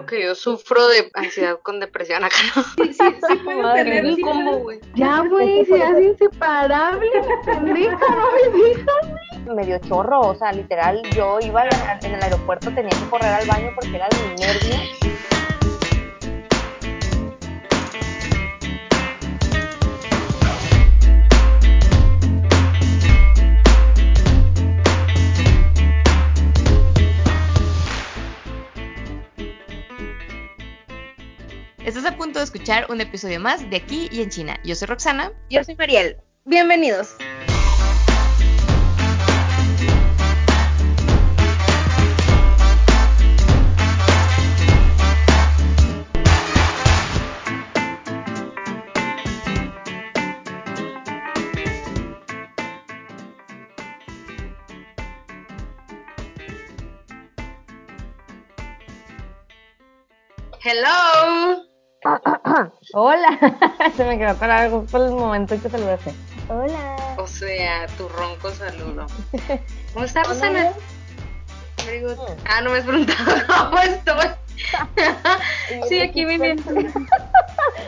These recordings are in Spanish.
Claro que yo sufro de ansiedad con depresión acá. Sí, sí, sí puedo tener. Un combo, güey. Ya, güey, seas inseparable, pendeja, no me digas. medio chorro, o sea, literal, yo iba en el aeropuerto, tenía que correr al baño porque era de mi nervio. Escuchar un episodio más de Aquí y en China. Yo soy Roxana. Yo soy Mariel. Bienvenidos. Hola. Se me quedó para algo por el momento en que saludaste. Hola. O sea, tu ronco saludo. ¿Cómo estás, Rosana? Good. Ah, no me has preguntado cómo estoy. Sí, aquí muy bien.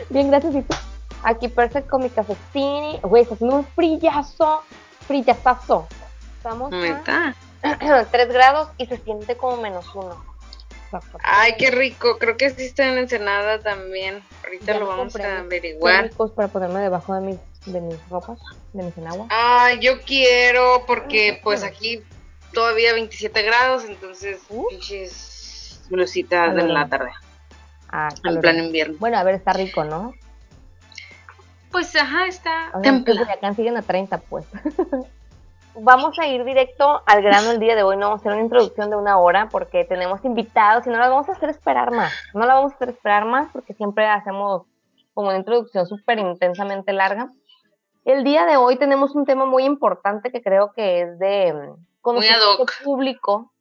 Bien, gracias. ¿Y tú? Aquí perfecto con mi cafecini. Güey, está haciendo un frillazo. Frillazazo. Estamos a Neta. 3 grados y se siente como menos uno. Ay, qué rico. Creo que sí está en Ensenada también. Ahorita Ya lo vamos a averiguar. Químicos para ponerme debajo de mis, de mis ropas, de mis enaguas. Ay, yo quiero porque pues aquí todavía 27 grados, entonces Uh. pinches blusitas en la tarde, Ah, en plan invierno. Bueno, a ver, está rico, ¿no? Pues ajá, está O sea, en templado. Culiacán siguen a 30, pues. Vamos a ir directo al grano el día de hoy. No vamos a hacer una introducción de una hora porque tenemos invitados y no la vamos a hacer esperar más. No la vamos a hacer esperar más porque siempre hacemos como una introducción súper intensamente larga. El día de hoy tenemos un tema muy importante que creo que es de mm, conocimiento público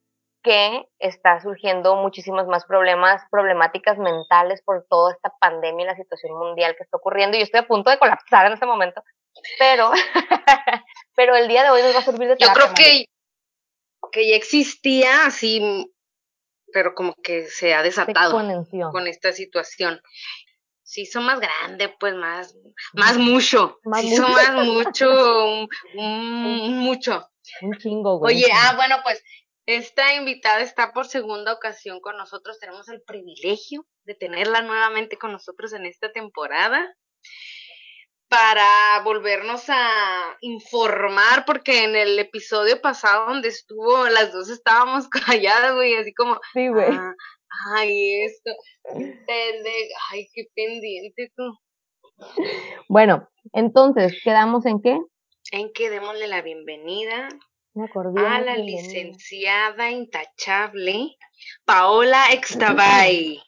que está surgiendo muchísimos más problemas, problemáticas mentales por toda esta pandemia y la situación mundial que está ocurriendo. Y yo estoy a punto de colapsar en este momento, pero, pero el día de hoy nos va a servir de Yo terapia, creo que, que ya existía así, pero como que se ha. Se desatado con esta situación. Sí, son más grandes, pues más, más mucho. Más sí, mucho. son más mucho, un- un mucho. Un chingo, güey. Oye, ah, bueno, pues esta invitada está por segunda ocasión con nosotros. Tenemos el privilegio de tenerla nuevamente con nosotros en esta temporada para volvernos a informar, porque en el episodio pasado donde estuvo, las dos estábamos calladas, güey, así como, Sí, güey. ah, ay, esto, ay, qué pendiente tú. Bueno, entonces, ¿quedamos en qué? En que démosle la bienvenida a la bienvenida. licenciada intachable Paola Extabay.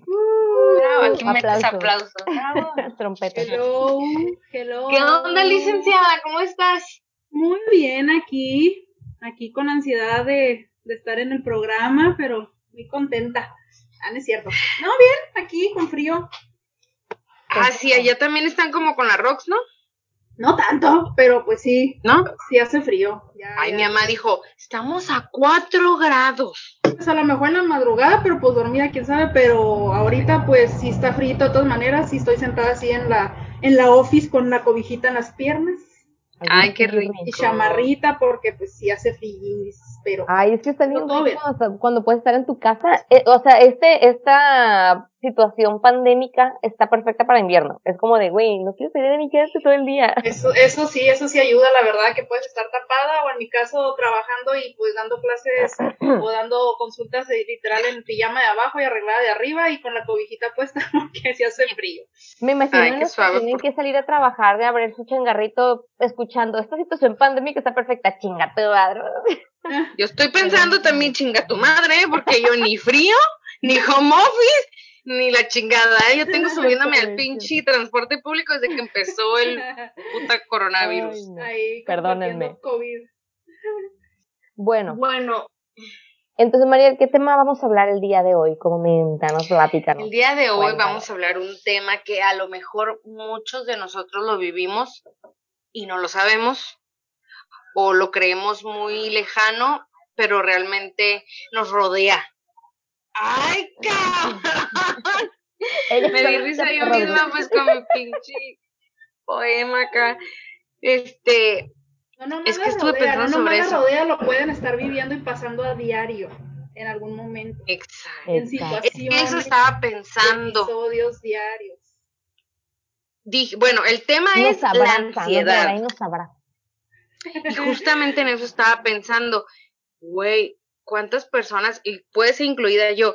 Bravo, aquí metes Aplausos. aplausos. Bravo. Trompetas. Hello, hello. ¿Qué onda, licenciada? ¿Cómo estás? Muy bien aquí, aquí con ansiedad de, de estar en el programa, pero muy contenta. Ah, no es cierto. No, bien, aquí con frío. Ah, sí, allá también están como con la Rox, ¿no? No tanto, pero pues sí, ¿No? sí hace frío. Ya, Ay, ya. mi mamá dijo, estamos a 4 grados. Pues a lo mejor en la madrugada, pero pues dormida, quién sabe, pero ahorita pues sí está frío de todas maneras, sí estoy sentada así en la, en la office con la cobijita en las piernas Ay, qué rico. y chamarrita porque pues sí hace frío, pero Ay, es que está bien Todo bien. rico, o sea, cuando puedes estar en tu casa. Eh, o sea, este, esta situación pandémica está perfecta para invierno. Es como de, güey, no quiero salir de mi casa todo el día. Eso, eso sí, eso sí ayuda, la verdad, que puedes estar tapada o en mi caso trabajando y pues dando clases o dando consultas eh, literal en pijama de abajo y arreglada de arriba y con la cobijita puesta porque se hace frío. Me imagino Ay, que tienen por- que salir a trabajar, de abrir su changarrito, escuchando esta situación pandémica está perfecta, chinga tu madre. Yo estoy pensando también, chinga tu madre, porque yo ni frío, ni home office, ni la chingada. ¿eh? Yo tengo subiéndome al pinche transporte público desde que empezó el puta coronavirus. Ay, no. Ahí, Perdónenme. COVID. Bueno, Bueno, entonces María, ¿qué tema vamos a hablar el día de hoy? Coméntanos, platícanos. el día de hoy Cuéntame. vamos a hablar un tema que a lo mejor muchos de nosotros lo vivimos y no lo sabemos o lo creemos muy lejano, pero realmente nos rodea. ¡Ay, cabrón! Me di risa yo misma, pues con mi pinche poema acá. Este, No Es que estuve rodea, pensando sobre eso. rodea, lo pueden estar viviendo y pasando a diario en algún momento. exacto. En Exacto. Es que situaciones, eso estaba pensando. episodios diarios. Dije, bueno, el tema Nos es la ansiedad. y nos. Y justamente en eso estaba pensando, güey, ¿cuántas personas, y puede ser incluida yo,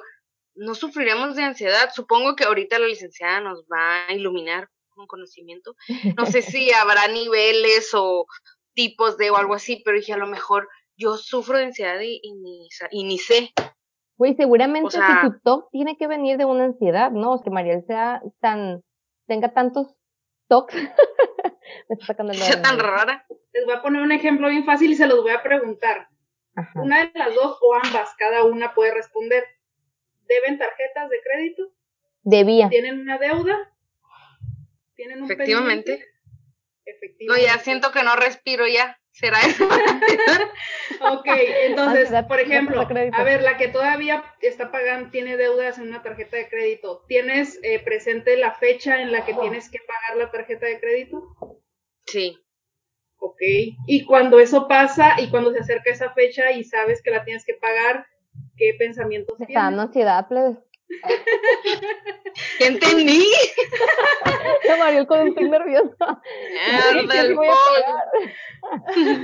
no sufriremos de ansiedad? Supongo que ahorita la licenciada nos va a iluminar con conocimiento. No sé si habrá niveles o tipos de o algo así, pero dije, a lo mejor yo sufro de ansiedad y, y ni, y ni sé. Güey, seguramente O sea- que tu TOC tiene que venir de una ansiedad, ¿no? O que Mariel sea tan, tenga tantos TOCs. Me está sacando el tan rara. Les voy a poner un ejemplo bien fácil y se los voy a preguntar. Ajá. Una de las dos o ambas, cada una puede responder. ¿Deben tarjetas de crédito? Debía. ¿Tienen una deuda? ¿Tienen un Efectivamente. pendiente? No, Efectivamente. ya siento que no respiro ya. ¿Será eso? Ok, entonces, Ansiedad, por ejemplo, a ver, la que todavía está pagando, tiene deudas en una tarjeta de crédito, ¿tienes eh, presente la fecha en la que tienes que pagar la tarjeta de crédito? Sí. Ok, y cuando eso pasa y cuando se acerca esa fecha y sabes que la tienes que pagar, ¿qué pensamientos Me está tienes? ansiedad, plebes. ¿Ya entendí? Mariel con un tic nervioso. Mierda, ¿Qué el voy a pol. pagar?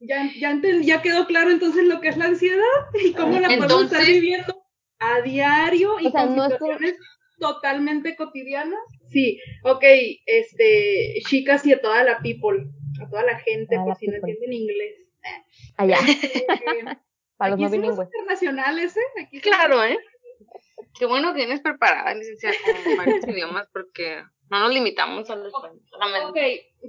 ¿Ya, ya, enten- ya quedó claro entonces lo que es la ansiedad y cómo la podemos estar viviendo a diario y O sea, con no situaciones totalmente cotidianas. Sí, ok, este, chicas y a toda la people, a toda la gente, A por la si no entienden inglés. Allá, Eh, para los no bilingües. internacionales, ¿eh? Aquí Claro, ¿eh? Qué bueno que vienes preparada, licenciada, con varios idiomas, porque no nos limitamos a los. Ok,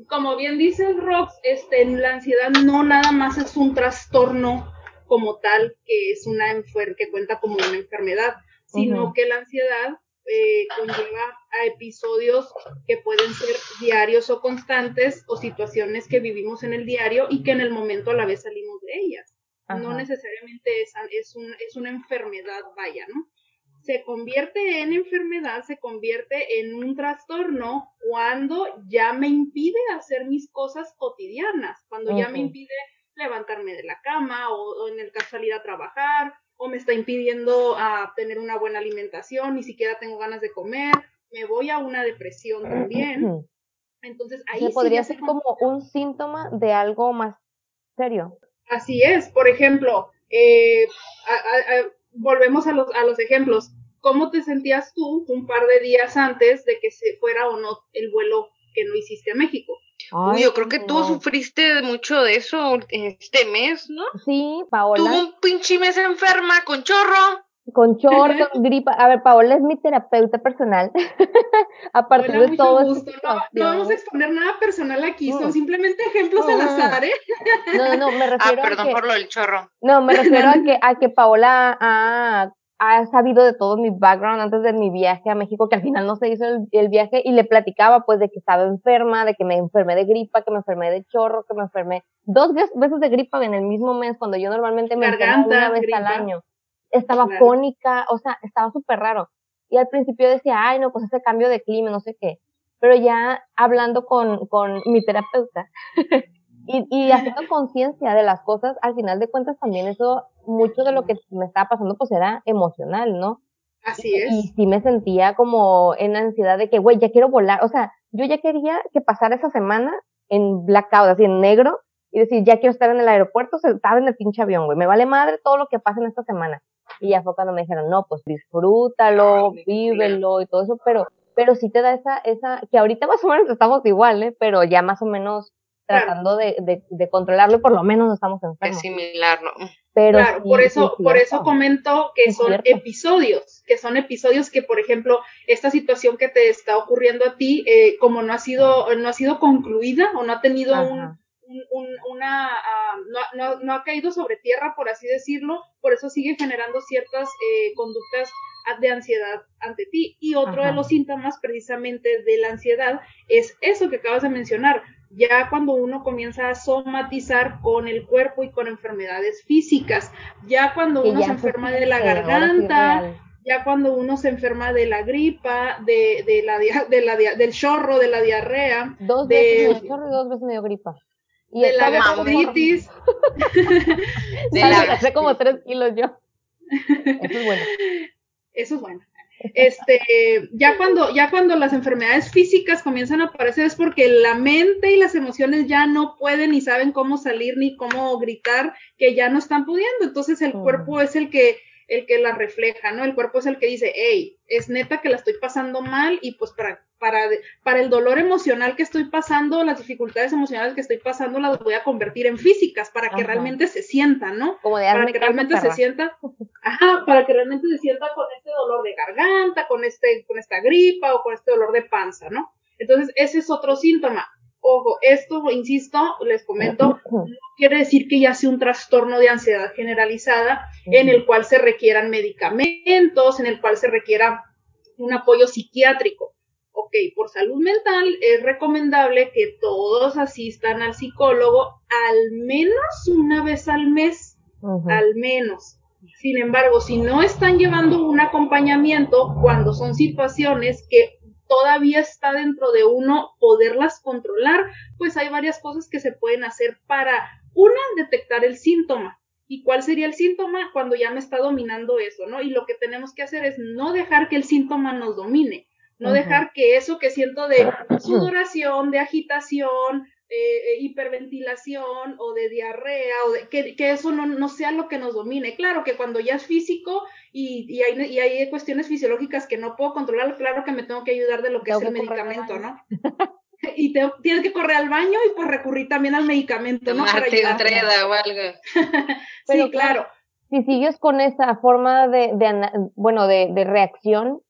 como bien dice el Rox, este, la ansiedad no nada más es un trastorno como tal, que es una enfer que cuenta como una enfermedad, sino que la ansiedad eh, conlleva a episodios que pueden ser diarios o constantes o situaciones que vivimos en el diario y que en el momento a la vez salimos de ellas. No necesariamente es, es, un, es una enfermedad, vaya, ¿no? Se convierte en enfermedad, se convierte en un trastorno cuando ya me impide hacer mis cosas cotidianas, cuando ya me impide levantarme de la cama o, o en el caso salir a trabajar o me está impidiendo a tener una buena alimentación, ni siquiera tengo ganas de comer, me voy a una depresión también. Entonces ahí Se sí podría se ser como un síntoma de algo más serio. Así es, por ejemplo, eh, a- a- a- volvemos a los, a los ejemplos. ¿Cómo te sentías tú un par de días antes de que se fuera o no el vuelo que no hiciste a México? Uy, yo creo que tú sufriste mucho de eso este mes, ¿no? Sí, Tuvo Paola, un pinche mes enferma con chorro. Con chorro, con gripa. A ver, Paola es mi terapeuta personal. a partir Hola, de todo mucho gusto. No, no vamos a exponer nada personal aquí, son Mm. simplemente ejemplos al Mm. azar, ¿eh? No, no, no, me Ah, refiero a perdón que... por lo del chorro. No, me refiero a que, a que Paola ha, ha sabido de todo mi background antes de mi viaje a México, que al final no se hizo el, el viaje, y le platicaba pues de que estaba enferma, de que me enfermé de gripa, que me enfermé de chorro, que me enfermé dos ve- veces de gripa en el mismo mes, cuando yo normalmente me enfermo una vez al gripa. año. Estaba Claro. fónica, o sea, estaba súper raro. Y al principio decía, ay, no, pues ese cambio de clima, no sé qué. Pero ya hablando con, con mi terapeuta, y, y haciendo conciencia de las cosas, al final de cuentas también eso, mucho de lo que me estaba pasando pues era emocional, ¿no? Así es. Y sí me sentía como en ansiedad de que, güey, ya quiero volar, o sea, yo ya quería que pasara esa semana en blackout, así en negro, y decir, ya quiero estar en el aeropuerto, sentada en el pinche avión, güey, me vale madre todo lo que pase en esta semana. Y ya fue cuando me dijeron, no, pues disfrútalo, vívelo y todo eso, pero, pero sí te da esa, esa, que ahorita más o menos estamos igual, ¿eh? Pero ya más o menos tratando de, de, de controlarlo y por lo menos no estamos enfermos. Asimilarlo. Pero Claro, sí- por eso, es por eso comento que Es son cierto. episodios, que son episodios que, por ejemplo, esta situación que te está ocurriendo a ti, eh, como no ha sido, no ha sido concluida o no ha tenido Ajá. un- un- una, ah, no, no- no ha caído sobre tierra, por así decirlo, por eso sigue generando ciertas eh, conductas de ansiedad ante ti. Y otro de los síntomas precisamente de la ansiedad es eso que acabas de mencionar, ya cuando uno comienza a somatizar con el cuerpo y con enfermedades físicas, ya cuando uno ya se enferma de la garganta, ya cuando uno se enferma de la gripa, de, de la, de la del chorro, de la diarrea, Dos veces chorro y dos veces me dio gripa. Y de la gastritis, De la Hace como tres kilos yo. Eso es bueno. eso es bueno. Este, ya cuando, ya cuando las enfermedades físicas comienzan a aparecer es porque la mente y las emociones ya no pueden ni saben cómo salir ni cómo gritar, que ya no están pudiendo. Entonces el Mm. cuerpo es el que, el que la refleja, ¿no? El cuerpo es el que dice, hey, es neta que la estoy pasando mal y pues para, para, para el dolor emocional que estoy pasando, las dificultades emocionales que estoy pasando, las voy a convertir en físicas para que Ajá. realmente se sientan, ¿no? Como de para que realmente se sienta, ajá, para que realmente se sienta con este dolor de garganta, con este, con esta gripa o con este dolor de panza, ¿no? Entonces, ese es otro síntoma. Ojo, esto, insisto, les comento, no quiere decir que ya sea un trastorno de ansiedad generalizada en el cual se requieran medicamentos, en el cual se requiera un apoyo psiquiátrico. Ok, por salud mental es recomendable que todos asistan al psicólogo al menos una vez al mes al menos. Sin embargo, si no están llevando un acompañamiento cuando son situaciones que todavía está dentro de uno poderlas controlar, pues hay varias cosas que se pueden hacer para, una, detectar el síntoma. ¿Y cuál sería el síntoma cuando ya me está dominando eso, no? Y lo que tenemos que hacer es no dejar que el síntoma nos domine, no dejar que eso que siento de sudoración, de agitación, eh, hiperventilación o de diarrea, o de, que, que eso no, no sea lo que nos domine. Claro que cuando ya es físico y, y, hay, y hay cuestiones fisiológicas que no puedo controlar, claro que me tengo que ayudar de lo que Tengo es el que medicamento. ¿no? y te, tienes que correr al baño y pues recurrir también al medicamento, ¿no? Para entreda o algo. Pero Sí, claro. Si sigues con esa forma de, de ana- bueno, de, de reacción,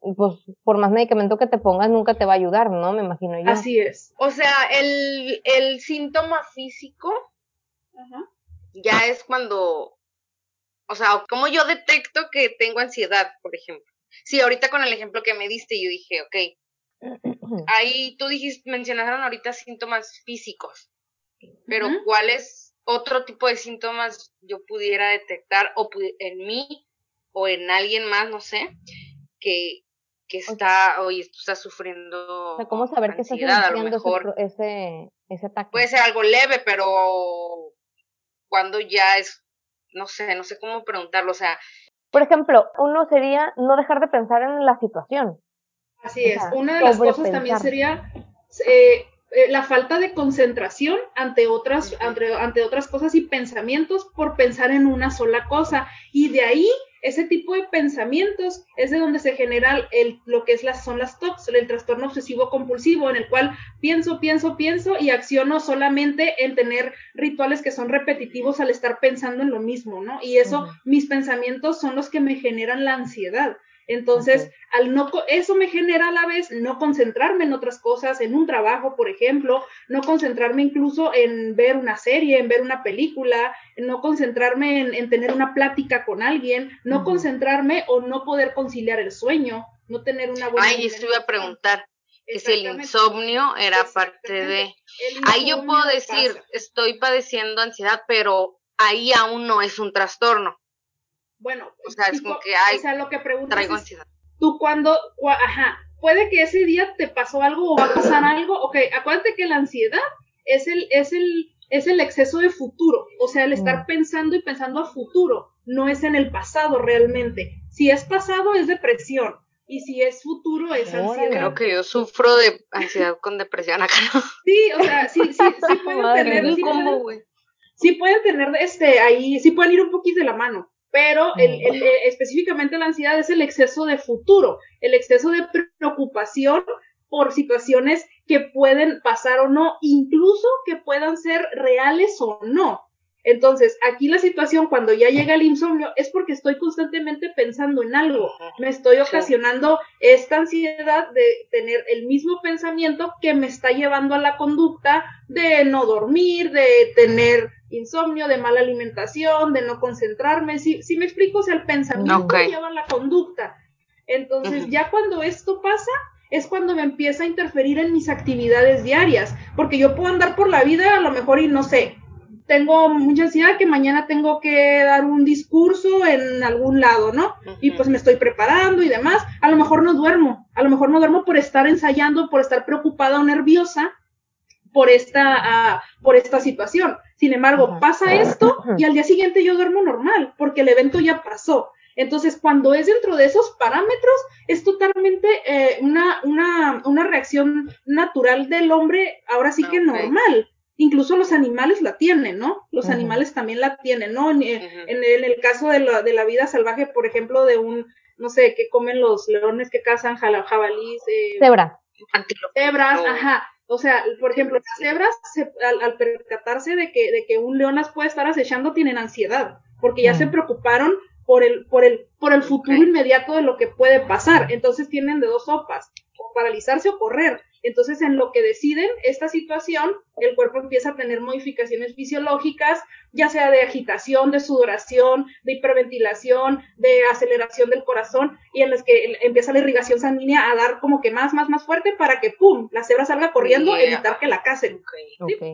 pues por más medicamento que te pongas nunca te va a ayudar, ¿no? Me imagino yo. Así es. O sea, el, el síntoma físico Ajá. ya es cuando, o sea, como yo detecto que tengo ansiedad, por ejemplo. Sí, ahorita con el ejemplo que me diste, yo dije, ok, ahí tú dijiste, mencionaron ahorita síntomas físicos, pero Ujú. ¿cuáles otro tipo de síntomas yo pudiera detectar o pu- en mí o en alguien más, no sé, que, que está, oye, tú estás sufriendo O sea, ¿cómo saber que estás ansiedad, a lo iniciando ese, ese, ese ataque? puede ser algo leve, pero cuando ya es, no sé, no sé cómo preguntarlo, o sea, Por ejemplo, uno sería no dejar de pensar en la situación. Así O es. sea, Una de las cosas también sería eh, eh, la falta de concentración ante otras, ante, ante otras cosas y pensamientos por pensar en una sola cosa. Y de ahí, ese tipo de pensamientos es de donde se genera el, lo que es las, son las TOCs, el trastorno obsesivo compulsivo, en el cual pienso, pienso, pienso y acciono solamente en tener rituales que son repetitivos al estar pensando en lo mismo, ¿no? Y eso, mis pensamientos son los que me generan la ansiedad. Entonces, al no co- eso me genera a la vez no concentrarme en otras cosas, en un trabajo, por ejemplo, no concentrarme incluso en ver una serie, en ver una película, no concentrarme en, en tener una plática con alguien, no concentrarme o no poder conciliar el sueño, no tener una buena ay, esto iba a preguntar, que si el insomnio era parte de... Ahí yo puedo decir, pasa. estoy padeciendo ansiedad, pero ahí aún no es un trastorno. Bueno, O sea, es tipo, como que, ay, o sea, lo que preguntas Traigo es, ansiedad. tú cuando, cua- ajá, puede que ese día te pasó algo o va a pasar algo, ok, acuérdate que la ansiedad es el, es el, es el exceso de futuro, o sea, el estar Mm. pensando y pensando a futuro, no es en el pasado realmente. Si es pasado es depresión y si es futuro es Órale. ansiedad. Creo que yo sufro de ansiedad con depresión acá. Sí, o sea, sí, sí, sí pueden Madre tener, sí ¿Cómo, pueden- güey? sí pueden tener este ahí, sí pueden ir un poquito de la mano, pero el, Mm. el- eh, específicamente la ansiedad es el exceso de futuro, el exceso de preocupación por situaciones que pueden pasar o no, incluso que puedan ser reales o no. Entonces, aquí la situación cuando ya llega el insomnio es porque estoy constantemente pensando en algo. Me estoy ocasionando esta ansiedad de tener el mismo pensamiento que me está llevando a la conducta de no dormir, de tener insomnio, de mala alimentación, de no concentrarme. Si, si me explico, o sea, el pensamiento Ok. lleva a la conducta. Entonces, ya cuando esto pasa, es cuando me empieza a interferir en mis actividades diarias, porque yo puedo andar por la vida a lo mejor y no sé, tengo mucha ansiedad que mañana tengo que dar un discurso en algún lado, ¿no? Y pues me estoy preparando y demás. A lo mejor no duermo, a lo mejor no duermo por estar ensayando, por estar preocupada o nerviosa por esta, ah, por esta situación. Sin embargo, pasa esto y al día siguiente yo duermo normal porque el evento ya pasó. Entonces, cuando es dentro de esos parámetros, es totalmente eh, una, una, una reacción natural del hombre, ahora sí que normal. Incluso los animales la tienen, ¿no? Los animales también la tienen, ¿no? En, en, el caso de la, de la, vida salvaje, por ejemplo, de un, no sé, que comen los leones que cazan jabalís. Eh, Cebra. Cebras, ajá. O sea, por ejemplo, las cebras, al, al, percatarse de que, de que un león las puede estar acechando, tienen ansiedad, porque ya se preocuparon por el, por el, por el futuro inmediato de lo que puede pasar. Entonces tienen de dos sopas, o paralizarse o correr. Entonces, en lo que deciden esta situación, el cuerpo empieza a tener modificaciones fisiológicas, ya sea de agitación, de sudoración, de hiperventilación, de aceleración del corazón, y en las que empieza la irrigación sanguínea a dar como que más, más, más fuerte para que, ¡pum!, la cebra salga corriendo, evitar que la casen.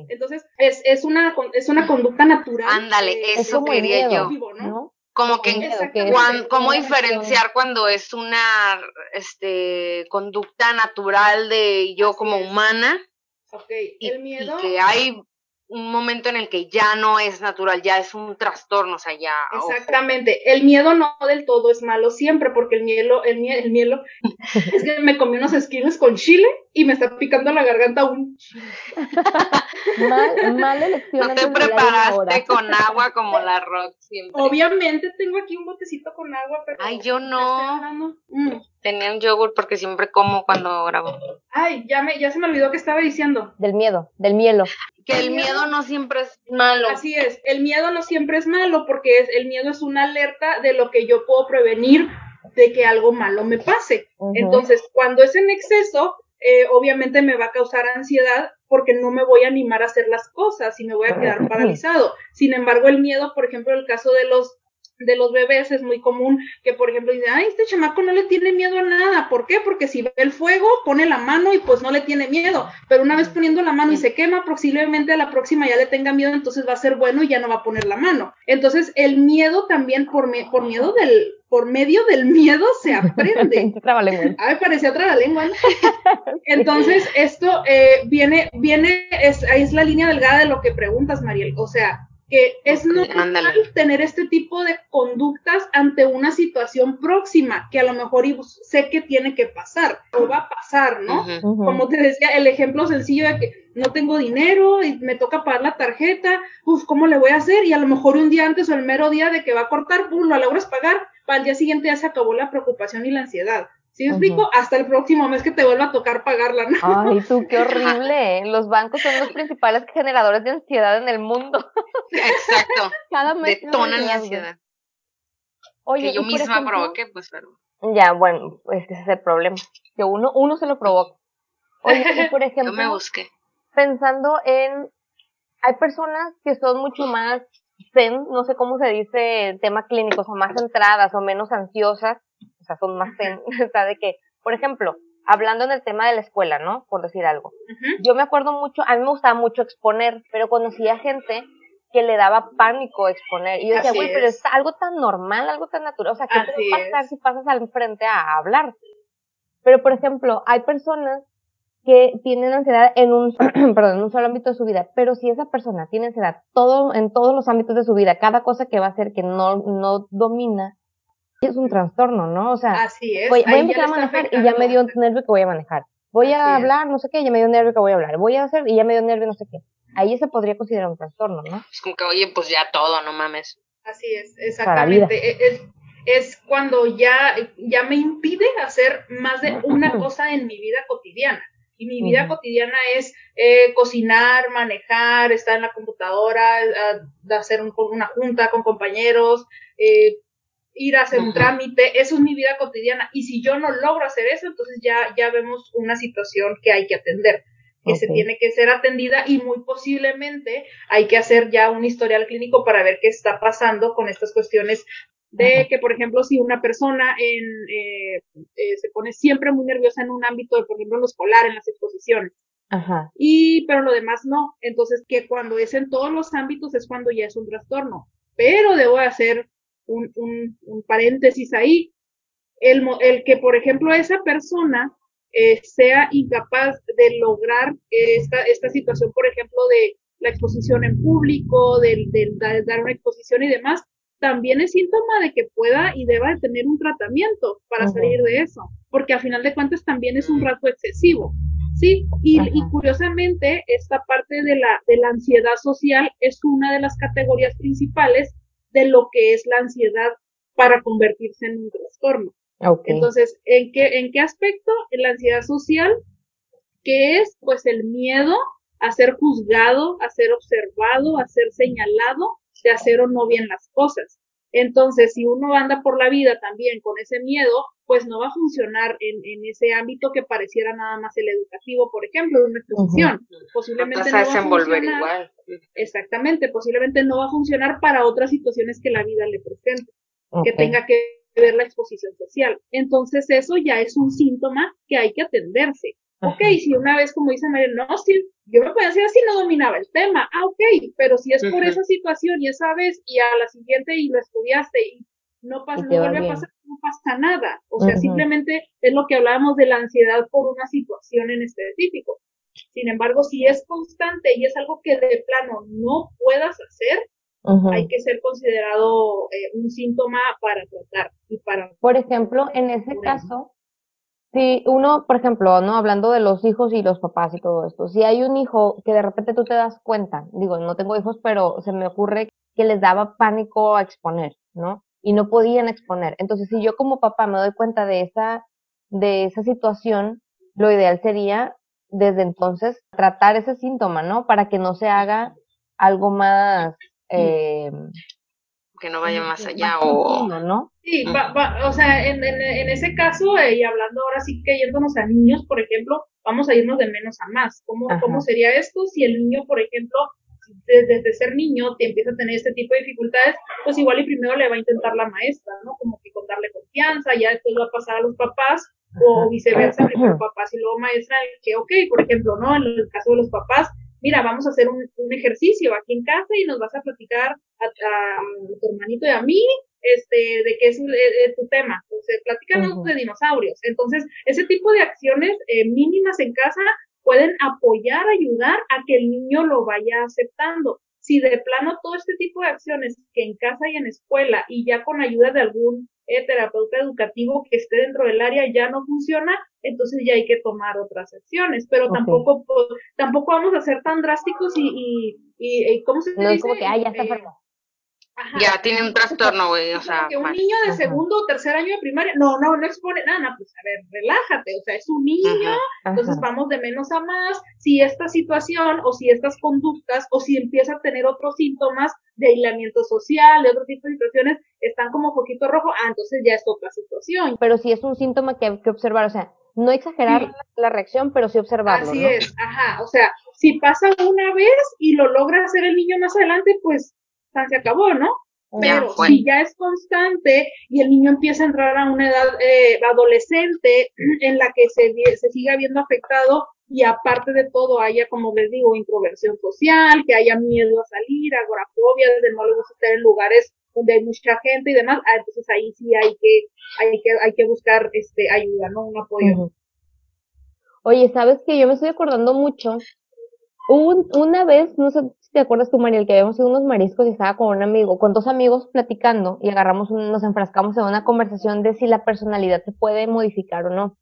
Entonces, es, es, una, es una conducta natural. Ándale, eso quería yo. ¿no? Como que, cómo diferenciar cuando es una este conducta natural de yo como humana y, el miedo y que hay un momento en el que ya no es natural, ya es un trastorno, o sea, ya... Exactamente, el miedo no del todo es malo siempre, porque el miedo, el miedo, el miedo, es que me comí unos esquiles con chile y me está picando la garganta un mal, mal elección. No te preparaste con agua como la rock siempre. Obviamente tengo aquí un botecito con agua, pero... Ay, yo no. Mm. Tenía un yogur porque siempre como cuando grabo. Ay, ya, me, ya se me olvidó que estaba diciendo. Del miedo, del mielo. Que el, miedo, no siempre es malo. Así es, el miedo no siempre es malo porque es, el miedo es una alerta de lo que yo puedo prevenir de que algo malo me pase. Entonces, cuando es en exceso, eh, obviamente me va a causar ansiedad porque no me voy a animar a hacer las cosas y me voy a quedar paralizado. Sin embargo, el miedo, por ejemplo, el caso de los de los bebés es muy común que, por ejemplo, dice, ay, este chamaco no le tiene miedo a nada. ¿Por qué? Porque si ve el fuego, pone la mano y pues no le tiene miedo. Pero una vez poniendo la mano y se quema, posiblemente a la próxima ya le tenga miedo, entonces va a ser bueno y ya no va a poner la mano. Entonces, el miedo también, por, por miedo del, por medio del miedo se aprende. Ay, parecía lengua. Entonces, esto eh, viene, viene, es, es la línea delgada de lo que preguntas, Mariel. O sea, que es normal tener este tipo de conductas ante una situación próxima que a lo mejor sé que tiene que pasar o va a pasar, ¿no? Como te decía, el ejemplo sencillo de que no tengo dinero y me toca pagar la tarjeta, pues ¿cómo le voy a hacer? Y a lo mejor un día antes o el mero día de que va a cortar, pum, lo logras pagar, para el día siguiente ya se acabó la preocupación y la ansiedad. ¿Sí me explico? Hasta el próximo mes que te vuelva a tocar pagarla. ¿no? Ay, tú, qué horrible. ¿eh? Los bancos son los principales generadores de ansiedad en el mundo. Exacto. Cada mes. Detonan mi ansiedad. Oye, que yo misma provoqué, pues, pero... Ya, bueno, pues ese es el problema. Que uno, uno se lo provoca. Oye, y por ejemplo... yo me busqué. Pensando en... Hay personas que son mucho más zen, no sé cómo se dice, tema clínico, o más centradas o menos ansiosas o sea, son más, o sea, de que, por ejemplo, hablando en el tema de la escuela, ¿no? Por decir algo. Yo me acuerdo mucho, a mí me gustaba mucho exponer, pero conocía gente que le daba pánico exponer. Y yo decía, güey, pero es algo tan normal, algo tan natural. O sea, ¿qué te va a pasar si pasas al frente a hablar? Pero, por ejemplo, hay personas que tienen ansiedad en un, perdón, en un solo ámbito de su vida, pero si esa persona tiene ansiedad todo, en todos los ámbitos de su vida, cada cosa que va a hacer que no, no domina, es un trastorno, ¿no? O sea, voy, a empezar a manejar y ya me dio un nervio que voy a manejar. Voy a hablar, no sé qué, ya me dio un nervio que voy a hablar. Voy a hacer y ya me dio un nervio, no sé qué. Ahí se podría considerar un trastorno, ¿no? Es como que, oye, pues ya todo, no mames. Así es, exactamente. E, es, es cuando ya, ya me impide hacer más de una cosa en mi vida cotidiana. Y mi vida cotidiana es eh, cocinar, manejar, estar en la computadora, hacer una junta con compañeros, eh, ir a hacer un trámite, eso es mi vida cotidiana. Y si yo no logro hacer eso, entonces ya, ya vemos una situación que hay que atender, que se tiene que ser atendida y muy posiblemente hay que hacer ya un historial clínico para ver qué está pasando con estas cuestiones de que, por ejemplo, si una persona en, eh, eh, se pone siempre muy nerviosa en un ámbito, por ejemplo, en lo escolar, en las exposiciones, Ajá. y pero lo demás no. Entonces, que cuando es en todos los ámbitos es cuando ya es un trastorno. Pero debo hacer un, un, un paréntesis ahí. El, el que, por ejemplo, esa persona eh, sea incapaz de lograr esta, esta situación, por ejemplo, de la exposición en público, de, de da- dar una exposición y demás, también es síntoma de que pueda y deba de tener un tratamiento para salir de eso, porque a final de cuentas también es un rasgo excesivo. Sí, y, y curiosamente, esta parte de la, de la ansiedad social es una de las categorías principales de lo que es la ansiedad para convertirse en un trastorno. Ok. Entonces, ¿en qué, ¿en qué aspecto? En la ansiedad social, que es pues el miedo a ser juzgado, a ser observado, a ser señalado de hacer o no bien las cosas. Entonces, si uno anda por la vida también con ese miedo, pues no va a funcionar en, en ese ámbito que pareciera nada más el educativo, por ejemplo, una exposición. Posiblemente te no va a desenvolver funcionar. igual. Exactamente, posiblemente no va a funcionar para otras situaciones que la vida le presente que tenga que ver la exposición social. Entonces eso ya es un síntoma que hay que atenderse. Ok, Ajá. si una vez, como dice María, no, sí, yo me podía decir así, no dominaba el tema, ah, ok, pero si es por esa situación y esa vez y a la siguiente y lo estudiaste y no pasa, Y no vuelve a pasar, no pasa nada. O sea, simplemente es lo que hablábamos de la ansiedad por una situación en específico. Sin embargo, si es constante y es algo que de plano no puedas hacer, hay que ser considerado eh, un síntoma para tratar y para Por ejemplo, en ese caso, si uno, por ejemplo, no hablando de los hijos y los papás y todo esto, si hay un hijo que de repente tú te das cuenta, digo, no tengo hijos, pero se me ocurre que les daba pánico a exponer, ¿no? Y no podían exponer. Entonces, si yo como papá me doy cuenta de esa, de esa situación, lo ideal sería desde entonces tratar ese síntoma, ¿no? Para que no se haga algo más, eh, Que no vaya más más allá o... ¿no? Sí, va, va, o sea, en, en, en ese caso, eh, y hablando ahora sí que yéndonos a niños, por ejemplo, vamos a irnos de menos a más. ¿Cómo, Ajá. ¿Cómo sería esto si el niño, por ejemplo, desde, desde ser niño te empieza a tener este tipo de dificultades, pues igual y primero le va a intentar la maestra, ¿no? Como que con darle confianza, ya después va a pasar a los papás, o viceversa, primero papás y luego maestra, que ok, por ejemplo, ¿no? En el caso de los papás, mira, vamos a hacer un, un ejercicio aquí en casa y nos vas a platicar a, a, a tu hermanito y a mí, este, de qué es eh, tu tema. Entonces, platícanos Ujú. de dinosaurios. Entonces, ese tipo de acciones eh, mínimas en casa pueden apoyar, ayudar a que el niño lo vaya aceptando. Si de plano todo este tipo de acciones que en casa y en escuela y ya con ayuda de algún eh, terapeuta educativo que esté dentro del área ya no funciona, entonces ya hay que tomar otras acciones, pero tampoco po- tampoco vamos a ser tan drásticos y, y, y, y ¿cómo se No es dice? como que, ah, ya está Eh. Ajá. Ya tiene un trastorno, güey, o sea, que un mal. niño de Ajá. segundo o tercer año de primaria, no, no, no expone nada, no, pues a ver, relájate, o sea, es un niño, entonces vamos de menos a más, si esta situación o si estas conductas o si empieza a tener otros síntomas de aislamiento social, de otro tipo de situaciones, están como poquito rojo, ah, entonces ya es otra situación. Pero sí es un síntoma que hay que observar, o sea, no exagerar Sí. la, la reacción, pero sí observarlo, Así ¿no? es, ajá, o sea, si pasa una vez y lo logra hacer el niño más adelante, pues se acabó, ¿no? Pero si ya es constante y el niño empieza a entrar a una edad eh, adolescente en la que se, se siga viendo afectado y aparte de todo haya, como les digo, introversión social, que haya miedo a salir, agorafobia, desde no le gusta estar en lugares donde hay mucha gente y demás, ah, entonces ahí sí hay que, hay que, hay que buscar este ayuda, ¿no? Un apoyo. Oye, ¿sabes que Yo me estoy acordando mucho. Un- una vez, no sé te acuerdas tú, Mariel, que habíamos ido unos mariscos y estaba con un amigo, con dos amigos platicando y agarramos, un- nos enfrascamos en una conversación de si la personalidad se puede modificar o no.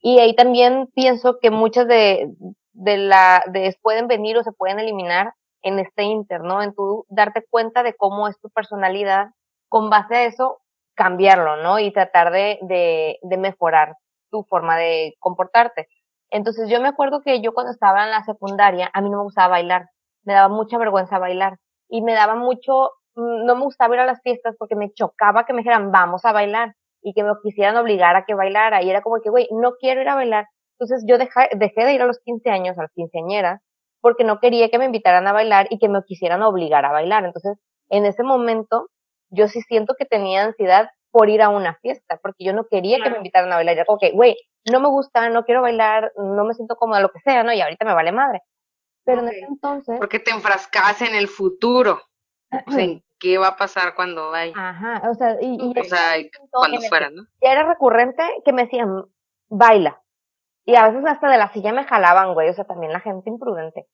Y ahí también pienso que muchas de, de la, de, pueden venir o se pueden eliminar en este inter, ¿no? En tu darte cuenta de cómo es tu personalidad, con base a eso, cambiarlo, ¿no? Y tratar de, de, de mejorar tu forma de comportarte. Entonces yo me acuerdo que yo cuando estaba en la secundaria, a mí no me gustaba bailar, me daba mucha vergüenza bailar y me daba mucho, mm, no me gustaba ir a las fiestas porque me chocaba que me dijeran vamos a bailar y que me quisieran obligar a que bailara y era como que, güey, no quiero ir a bailar. Entonces yo dejé, dejé de ir a los 15 años, a las quinceañeras, porque no quería que me invitaran a bailar y que me quisieran obligar a bailar. Entonces, en ese momento, yo sí siento que tenía ansiedad por ir a una fiesta, porque yo no quería que me invitaran a bailar. Como que, güey, no me gusta, no quiero bailar, no me siento cómoda, lo que sea, ¿no? Y ahorita me vale madre. Pero Ok. en ese entonces, Porque te enfrascabas en el futuro. O sea, en qué va a pasar cuando vaya. ajá, o sea, y, y Ok. O sea, en cuando fuera, ¿no? ya era recurrente que me decían, baila. Y a veces hasta de la silla me jalaban, güey, o sea, también la gente imprudente.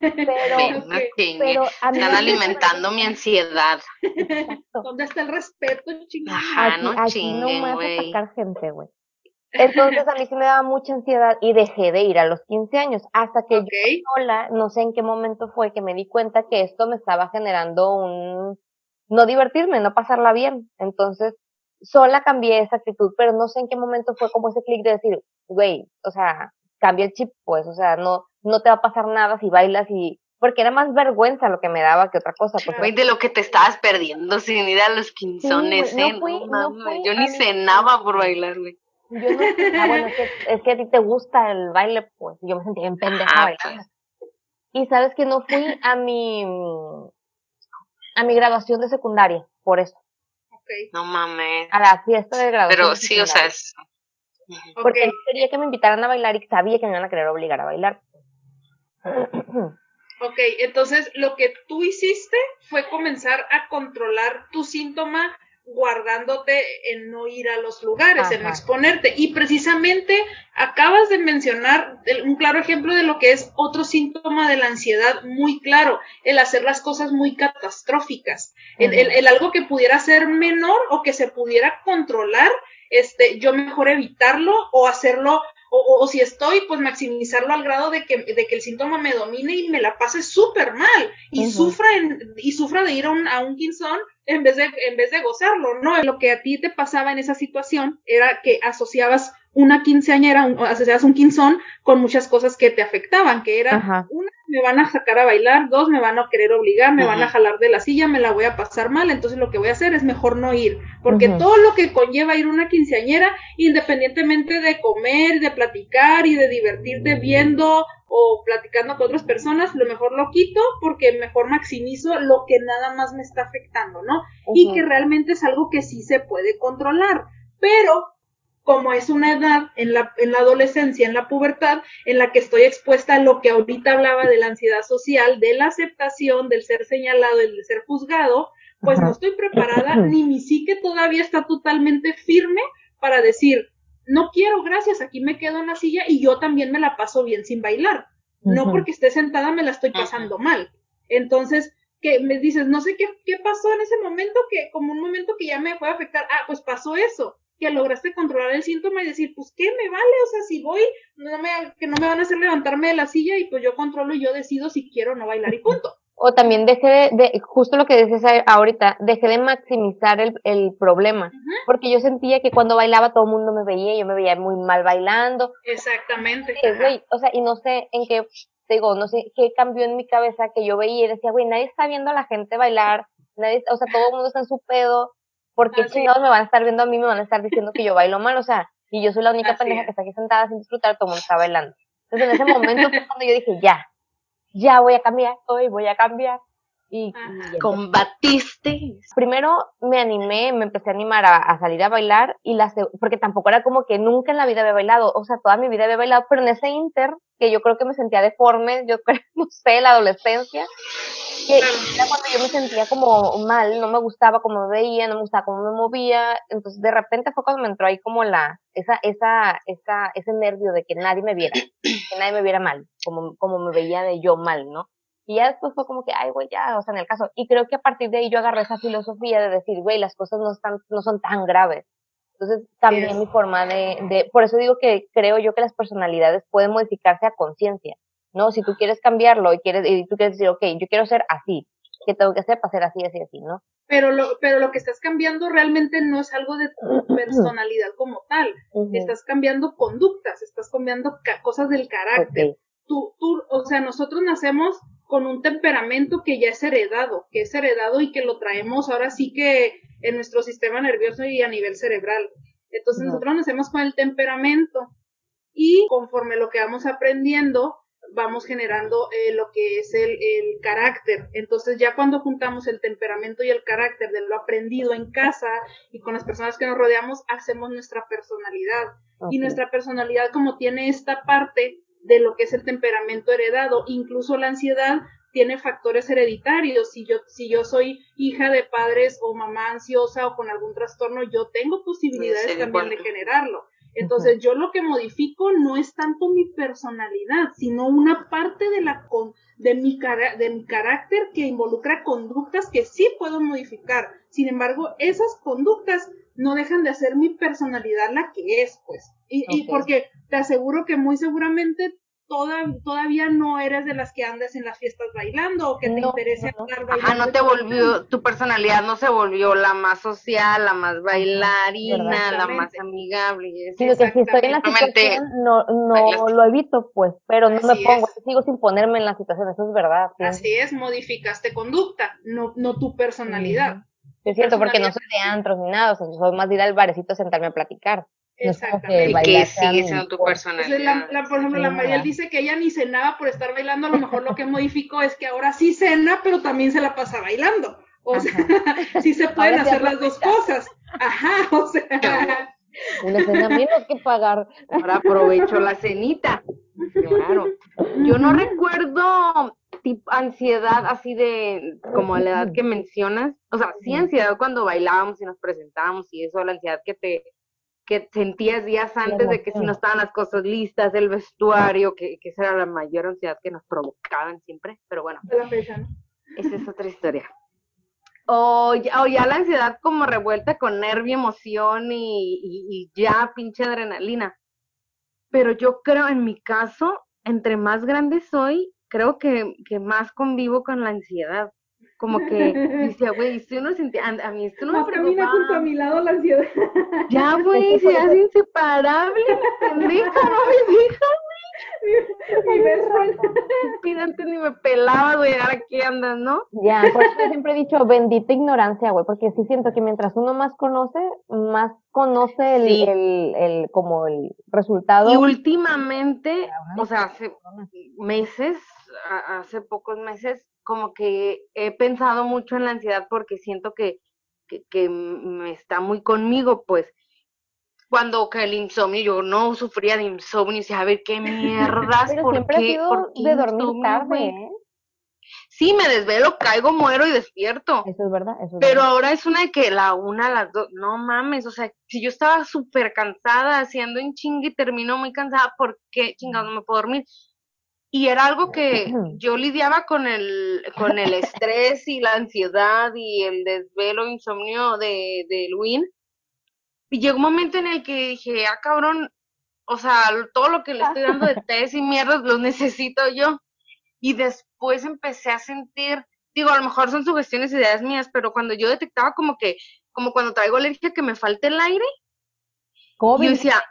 Pero, Ven, ok. no chingue. pero a mí Están no me- alimentando mi ansiedad. Exacto. ¿Dónde está el respeto, chingada? Ajá, Aquí, no aquí chinguen, atacar gente, güey. Entonces a mí sí me daba mucha ansiedad y dejé de ir a los 15 años hasta que yo sola, no sé en qué momento fue que me di cuenta que esto me estaba generando un no divertirme, no pasarla bien. Entonces, sola cambié esa actitud, pero no sé en qué momento fue como ese clic de decir, güey, o sea, cambia el chip, pues, o sea, no no te va a pasar nada si bailas y porque era más vergüenza lo que me daba que otra cosa, pues Güey, de lo que te estabas perdiendo sin ir a los quinzones, no ¿eh? fui- No no mames, fui yo ni cenaba por bailar, güey. Yo no ah, bueno, es que, es que a ti te gusta el baile, pues yo me sentía bien pendeja Ah, bailando. Y sabes que no fui a mi a mi graduación de secundaria, por eso, No mames. a la fiesta de graduación. Pero de sí, o sea, es... Porque no quería que me invitaran a bailar y sabía que me iban a querer obligar a bailar. Ok, entonces lo que tú hiciste fue comenzar a controlar tu síntoma guardándote en no ir a los lugares, en no exponerte. Y precisamente acabas de mencionar un claro ejemplo de lo que es otro síntoma de la ansiedad muy claro, el hacer las cosas muy catastróficas, el, el- el algo que pudiera ser menor o que se pudiera controlar, este, yo mejor evitarlo o hacerlo o, o- si estoy, pues maximizarlo al grado de que, de que el síntoma me domine y me la pase súper mal y sufra en- y sufra de ir a un, a un quinzón en vez de, en vez de gozarlo, ¿no? Lo que a ti te pasaba en esa situación era que asociabas una quinceañera, un- asociabas un quinzón con muchas cosas que te afectaban, que era Ajá. una, me van a sacar a bailar, dos, me van a querer obligar, me van a jalar de la silla, me la voy a pasar mal, entonces lo que voy a hacer es mejor no ir, porque todo lo que conlleva ir una quinceañera, independientemente de comer, de platicar y de divertirte viendo o platicando con otras personas, lo mejor lo quito porque mejor maximizo lo que nada más me está afectando, ¿no? Y que realmente es algo que sí se puede controlar, pero como es una edad en la, en la adolescencia, en la pubertad, en la que estoy expuesta a lo que ahorita hablaba de la ansiedad social, de la aceptación, del ser señalado, del ser juzgado, pues Ajá. no estoy preparada, ni mi psique todavía está totalmente firme para decir, no quiero, gracias, aquí me quedo en la silla y yo también me la paso bien sin bailar. No porque esté sentada me la estoy pasando mal. Entonces, que me dices, no sé qué, qué pasó en ese momento, que como un momento que ya me puede afectar, ah, pues pasó eso, que lograste controlar el síntoma y decir, pues qué me vale, o sea, si voy, no me, que no me van a hacer levantarme de la silla y pues yo controlo y yo decido si quiero o no bailar y punto. O también dejé de, de- justo lo que dices ahorita, dejé de maximizar el, el problema. Porque yo sentía que cuando bailaba todo el mundo me veía, yo me veía muy mal bailando. Exactamente. Güey, o sea, y no sé en qué, te digo, no sé qué cambió en mi cabeza que yo veía y decía, güey, nadie está viendo a la gente bailar, nadie, o sea, todo el mundo está en su pedo, porque Así chingados me van a estar viendo a mí, me van a estar diciendo que yo bailo mal, o sea, y yo soy la única Así pendeja es. que está aquí sentada sin disfrutar, todo el mundo está bailando. Entonces en ese momento fue cuando yo dije, ya, ya voy a cambiar, hoy voy a cambiar. Y, y Combatiste. primero me animé, me empecé a animar a, a salir a bailar y la seg- porque tampoco era como que nunca en la vida había bailado, o sea, toda mi vida había bailado, pero en ese inter que yo creo que me sentía deforme, yo creo, no sé, la adolescencia, que era cuando yo me sentía como mal, no me gustaba cómo me veía, no me gustaba cómo me movía, entonces de repente fue cuando me entró ahí como la, esa, esa, esa, ese nervio de que nadie me viera, que nadie me viera mal, como, como me veía de yo mal, ¿no? Y ya después fue como que, ay, güey, ya, o sea, en el caso. Y creo que a partir de ahí yo agarré esa filosofía de decir, güey, las cosas no están, no son tan graves. Entonces cambié Yes. mi forma de, de, por eso digo que creo yo que las personalidades pueden modificarse a conciencia, ¿no? Si tú quieres cambiarlo y quieres, y tú quieres decir, ok, yo quiero ser así, ¿qué tengo que hacer para ser así, así, así, no? Pero lo, pero lo que estás cambiando realmente no es algo de tu personalidad como tal. Estás cambiando conductas, estás cambiando ca- cosas del carácter. Tú, tú, o sea, nosotros nacemos con un temperamento que ya es heredado, que es heredado y que lo traemos ahora sí que en nuestro sistema nervioso y a nivel cerebral. Entonces nosotros nacemos con el temperamento y conforme lo que vamos aprendiendo, vamos generando eh, lo que es el, el, carácter. Entonces ya cuando juntamos el temperamento y el carácter de lo aprendido en casa y con las personas que nos rodeamos, hacemos nuestra personalidad. Y nuestra personalidad como tiene esta parte de lo que es el temperamento heredado, incluso la ansiedad tiene factores hereditarios. Si yo, si yo soy hija de padres o mamá ansiosa o con algún trastorno, yo tengo posibilidades también de generarlo. Entonces, yo lo que modifico no es tanto mi personalidad, sino una parte de, la, de, mi, de mi carácter que involucra conductas que sí puedo modificar. Sin embargo, esas conductas no dejan de ser mi personalidad la que es, pues. Y, y porque te aseguro que muy seguramente todavía no eres de las que andas en las fiestas bailando o que te interese andar bailando. Ajá, no te volvió, tu personalidad no se volvió la más social, la más bailarina, la más amigable. Sino que si estoy en la situación, no, no lo evito, pues, pero no me pongo, sigo sin ponerme en la situación, eso es verdad. Así es, modificaste conducta, no, no tu personalidad. Es cierto, porque no soy de antros ni nada, o sea, soy más de ir al barecito a sentarme a platicar. Exactamente. y que sigue siendo tu personalidad. por ejemplo, la Mariel dice que ella ni cenaba por estar bailando, a lo mejor lo que modificó es que ahora sí cena, pero también se la pasa bailando. O sea, sí se pueden hacer las dos cosas. Ajá, o sea. Una cena menos que pagar. Ahora aprovecho la cenita. Claro. Yo no recuerdo tipo ansiedad así de como a la edad que mencionas. O sea, sí ansiedad cuando bailábamos y nos presentábamos y eso, la ansiedad que te que sentías días antes de que si no estaban las cosas listas, el vestuario, que, que esa era la mayor ansiedad que nos provocaban siempre, pero bueno, esa es otra historia. O ya, ya la ansiedad como revuelta con nervio, emoción y, y, ya pinche adrenalina. Pero yo creo, en mi caso, entre más grande soy, creo que, que más convivo con la ansiedad como que decía, güey, si uno sentía, a, mí esto no Más me camina junto a mi lado la ansiedad. Ya, güey, se hace inseparable, pendeja, no me güey. Mi, mi antes ni me pelaba, güey, ahora qué andas, ¿no? Ya, por eso siempre he dicho, bendita ignorancia, güey, porque sí siento que mientras uno más conoce, más conoce el, el, el, como el resultado. Y últimamente, o sea, hace meses, hace pocos meses, como que he pensado mucho en la ansiedad porque siento que, que, me está muy conmigo, pues cuando que el insomnio, yo no sufría de insomnio, y a ver qué mierdas, Pero ¿por siempre qué? Sido de dormir tarde, ¿eh? Sí, me desvelo, caigo, muero y despierto. Eso es verdad, eso es Pero verdad. ahora es una de que la una, las dos, no mames, o sea, si yo estaba súper cansada haciendo un chingue y termino muy cansada, ¿por qué chingados no me puedo dormir? Y era algo que yo lidiaba con el, con el estrés y la ansiedad y el desvelo, insomnio de, de Win. Y llegó un momento en el que dije, ah, cabrón, o sea, todo lo que le estoy dando de test y mierdas lo necesito yo. Y después empecé a sentir, digo, a lo mejor son sugestiones y ideas mías, pero cuando yo detectaba como que, como cuando traigo alergia que me falta el aire, yo decía.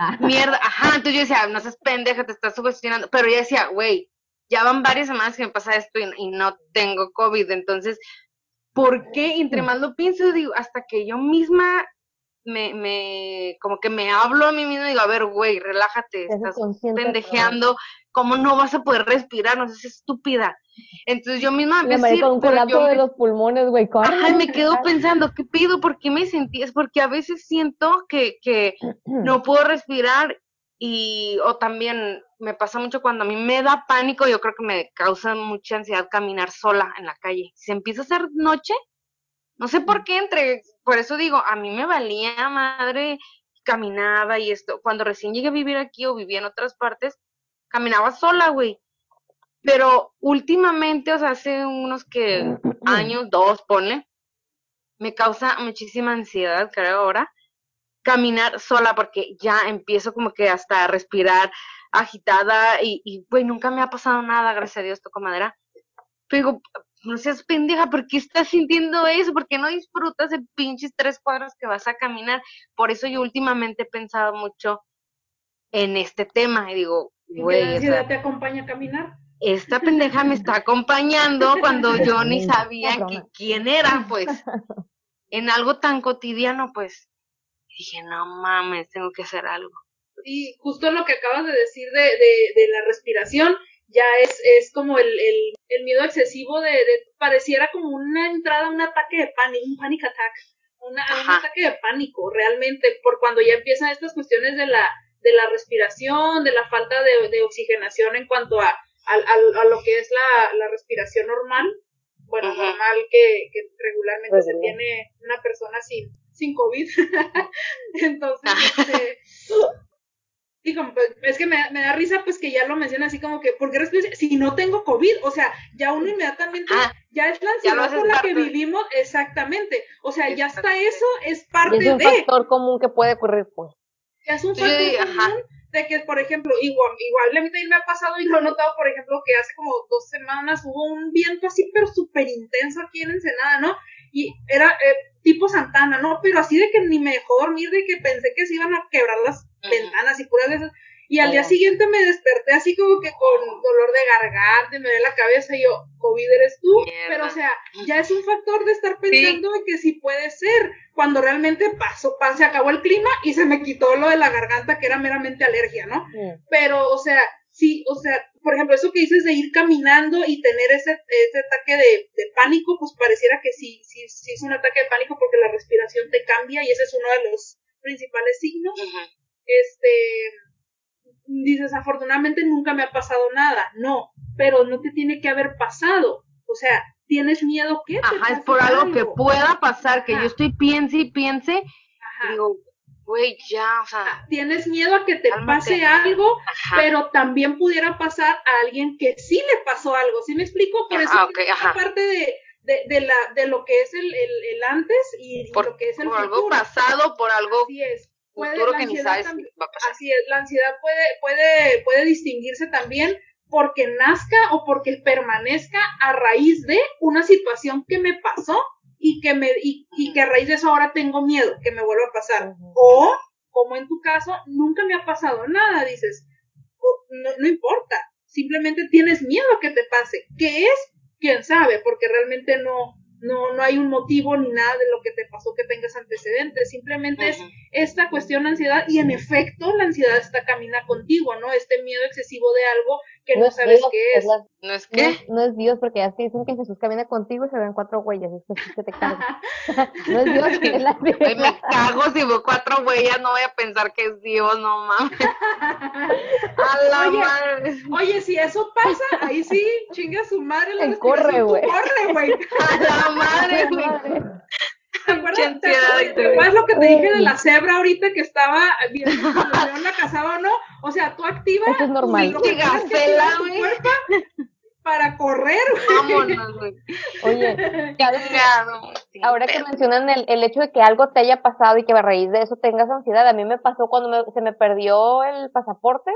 Mierda, ajá, entonces yo decía, no seas pendeja, te estás sugestionando, pero yo decía, güey, ya van varias semanas que me pasa esto y, no tengo COVID, entonces, ¿por qué? Y entre más lo pienso, digo, hasta que yo misma me, me, como que me hablo a mí misma y digo, a ver, güey, relájate, estás pendejeando, ¿cómo no vas a poder respirar? No seas estúpida. Entonces yo misma me decir, con colapso de los pulmones, güey, Ay, me quedo pensando, ¿qué pido? ¿Por qué me sentí? Es porque a veces siento que, que no puedo respirar y, o también me pasa mucho cuando a mí me da pánico, yo creo que me causa mucha ansiedad caminar sola en la calle. Si empieza a ser noche, no sé por qué entre, por eso digo, a mí me valía madre, caminaba y esto, cuando recién llegué a vivir aquí o vivía en otras partes, caminaba sola, güey. Pero últimamente, o sea, hace unos que años, dos, ponle, me causa muchísima ansiedad, creo ahora, caminar sola porque ya empiezo como que hasta a respirar agitada y, y pues nunca me ha pasado nada, gracias a Dios, toco madera. Pero digo, no seas pendeja, ¿por qué estás sintiendo eso? ¿Por qué no disfrutas de pinches tres cuadros que vas a caminar? Por eso yo últimamente he pensado mucho en este tema y digo, güey. ¿La ansiedad te acompaña a caminar? esta pendeja me está acompañando cuando yo ni sabía quién era, pues. En algo tan cotidiano, pues. Dije, no mames, tengo que hacer algo. Y justo lo que acabas de decir de, de, de la respiración, ya es, es como el, el, el miedo excesivo de, de, pareciera como una entrada, un ataque de pánico, un panic attack, una, un ataque de pánico realmente, por cuando ya empiezan estas cuestiones de la, de la respiración, de la falta de, de oxigenación en cuanto a, a, a, lo que es la, la respiración normal, bueno, normal que, que regularmente se tiene una persona sin, sin COVID. Entonces, este, digo, pues, es que me, me, da risa pues que ya lo menciona así como que, ¿por qué respiras? Si no tengo COVID, o sea, ya uno inmediatamente, ah, ya es la ansiedad por la que vivimos, exactamente, o sea, ya está eso, es parte de... Es un factor común que puede ocurrir, pues. Ya es un factor común de que, por ejemplo, igual, igual a mí me ha pasado y lo he notado, por ejemplo, que hace como dos semanas hubo un viento así, pero súper intenso aquí en Ensenada, ¿no? Y era eh, tipo Santana, ¿no? Pero así de que ni me dejó dormir, de que pensé que se iban a quebrar las ventanas y puras veces. Y al día siguiente me desperté así como que con dolor de garganta, me ve la cabeza y yo, COVID eres tú. Pero o sea, ya es un factor de estar pensando que sí puede ser, cuando realmente pasó, se acabó el clima y se me quitó lo de la garganta que era meramente alergia, ¿no? Pero, o sea, sí, o sea, por ejemplo, eso que dices de ir caminando y tener ese, ese ataque de, de pánico, pues pareciera que sí, sí, sí es un ataque de pánico porque la respiración te cambia y ese es uno de los principales signos. Este, dices, afortunadamente nunca me ha pasado nada, no, pero no te tiene que haber pasado, o sea, tienes miedo que... Ajá, es por algo, que pueda pasar, que yo estoy piense y piense, digo, güey, ya, o sea... Ah, tienes miedo a que te pase algo, pero también pudiera pasar a alguien que sí le pasó algo, ¿sí me explico? Por eso parte de, de, de, la, de lo que es el, el, el antes y, por, lo que es el por algo pasado, por algo... Así es futuro que ni sabes va a pasar. Así es, la ansiedad puede, puede, puede distinguirse también porque nazca o porque permanezca a raíz de una situación que me pasó y que me y, y que a raíz de eso ahora tengo miedo que me vuelva a pasar o como en tu caso nunca me ha pasado nada dices no, no importa simplemente tienes miedo a que te pase ¿qué es? quién sabe porque realmente no no, no hay un motivo ni nada de lo que te pasó que tengas antecedentes, simplemente es esta cuestión de ansiedad y en efecto la ansiedad está camina contigo, ¿no? Este miedo excesivo de algo que no, sabes qué es. ¿No es qué? No, es Dios, porque así dicen que Jesús camina contigo y se ven cuatro huellas, es que se te carga. no es Dios, es la Ay, me cago si veo cuatro huellas, no voy a pensar que es Dios, no mames. a la oye, madre. Oye, si eso pasa, ahí sí, chinga su madre la corre, güey. Corre, güey. A la madre, güey. ¿Te acuerdas, ¿te, ¿te acuerdas lo que te dije de la cebra ahorita que estaba viendo si la cazaba o no? O sea, tú activas Eso es normal. tu, gacela, para correr, güey. Vámonos, güey. Oye, ahora que mencionan el, el hecho de que algo te haya pasado y que a raíz de eso tengas ansiedad, a mí me pasó cuando me, se me perdió el pasaporte.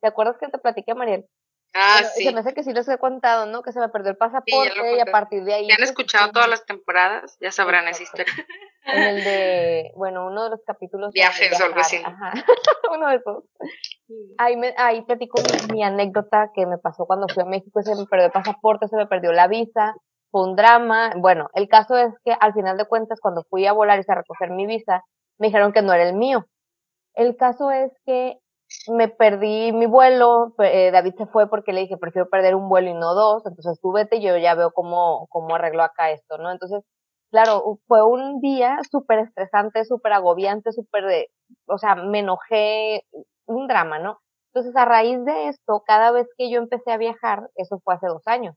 ¿Te acuerdas que te platiqué, Mariel? Ah, Bueno, sí. Se me hace que sí les he contado, ¿no? Que se me perdió el pasaporte y a partir de ahí. Si han escuchado sí, todas las temporadas, ya sabrán esa historia. En el de, bueno, uno de los capítulos. Viajes o algo así. Ajá, uno de esos. Ahí, me, ahí platico mi, mi anécdota que me pasó cuando fui a México, se me perdió el pasaporte, se me perdió la visa, fue un drama. Bueno, el caso es que al final de cuentas, cuando fui a volar y a recoger mi visa, me dijeron que no era el mío. El caso es que me perdí mi vuelo, eh, David se fue porque le dije, prefiero perder un vuelo y no dos, entonces tú vete y yo ya veo cómo, cómo arreglo acá esto, ¿no? Entonces, claro, fue un día súper estresante, súper agobiante, súper de, o sea, me enojé, un drama, ¿no? Entonces, a raíz de esto, cada vez que yo empecé a viajar, eso fue hace dos años,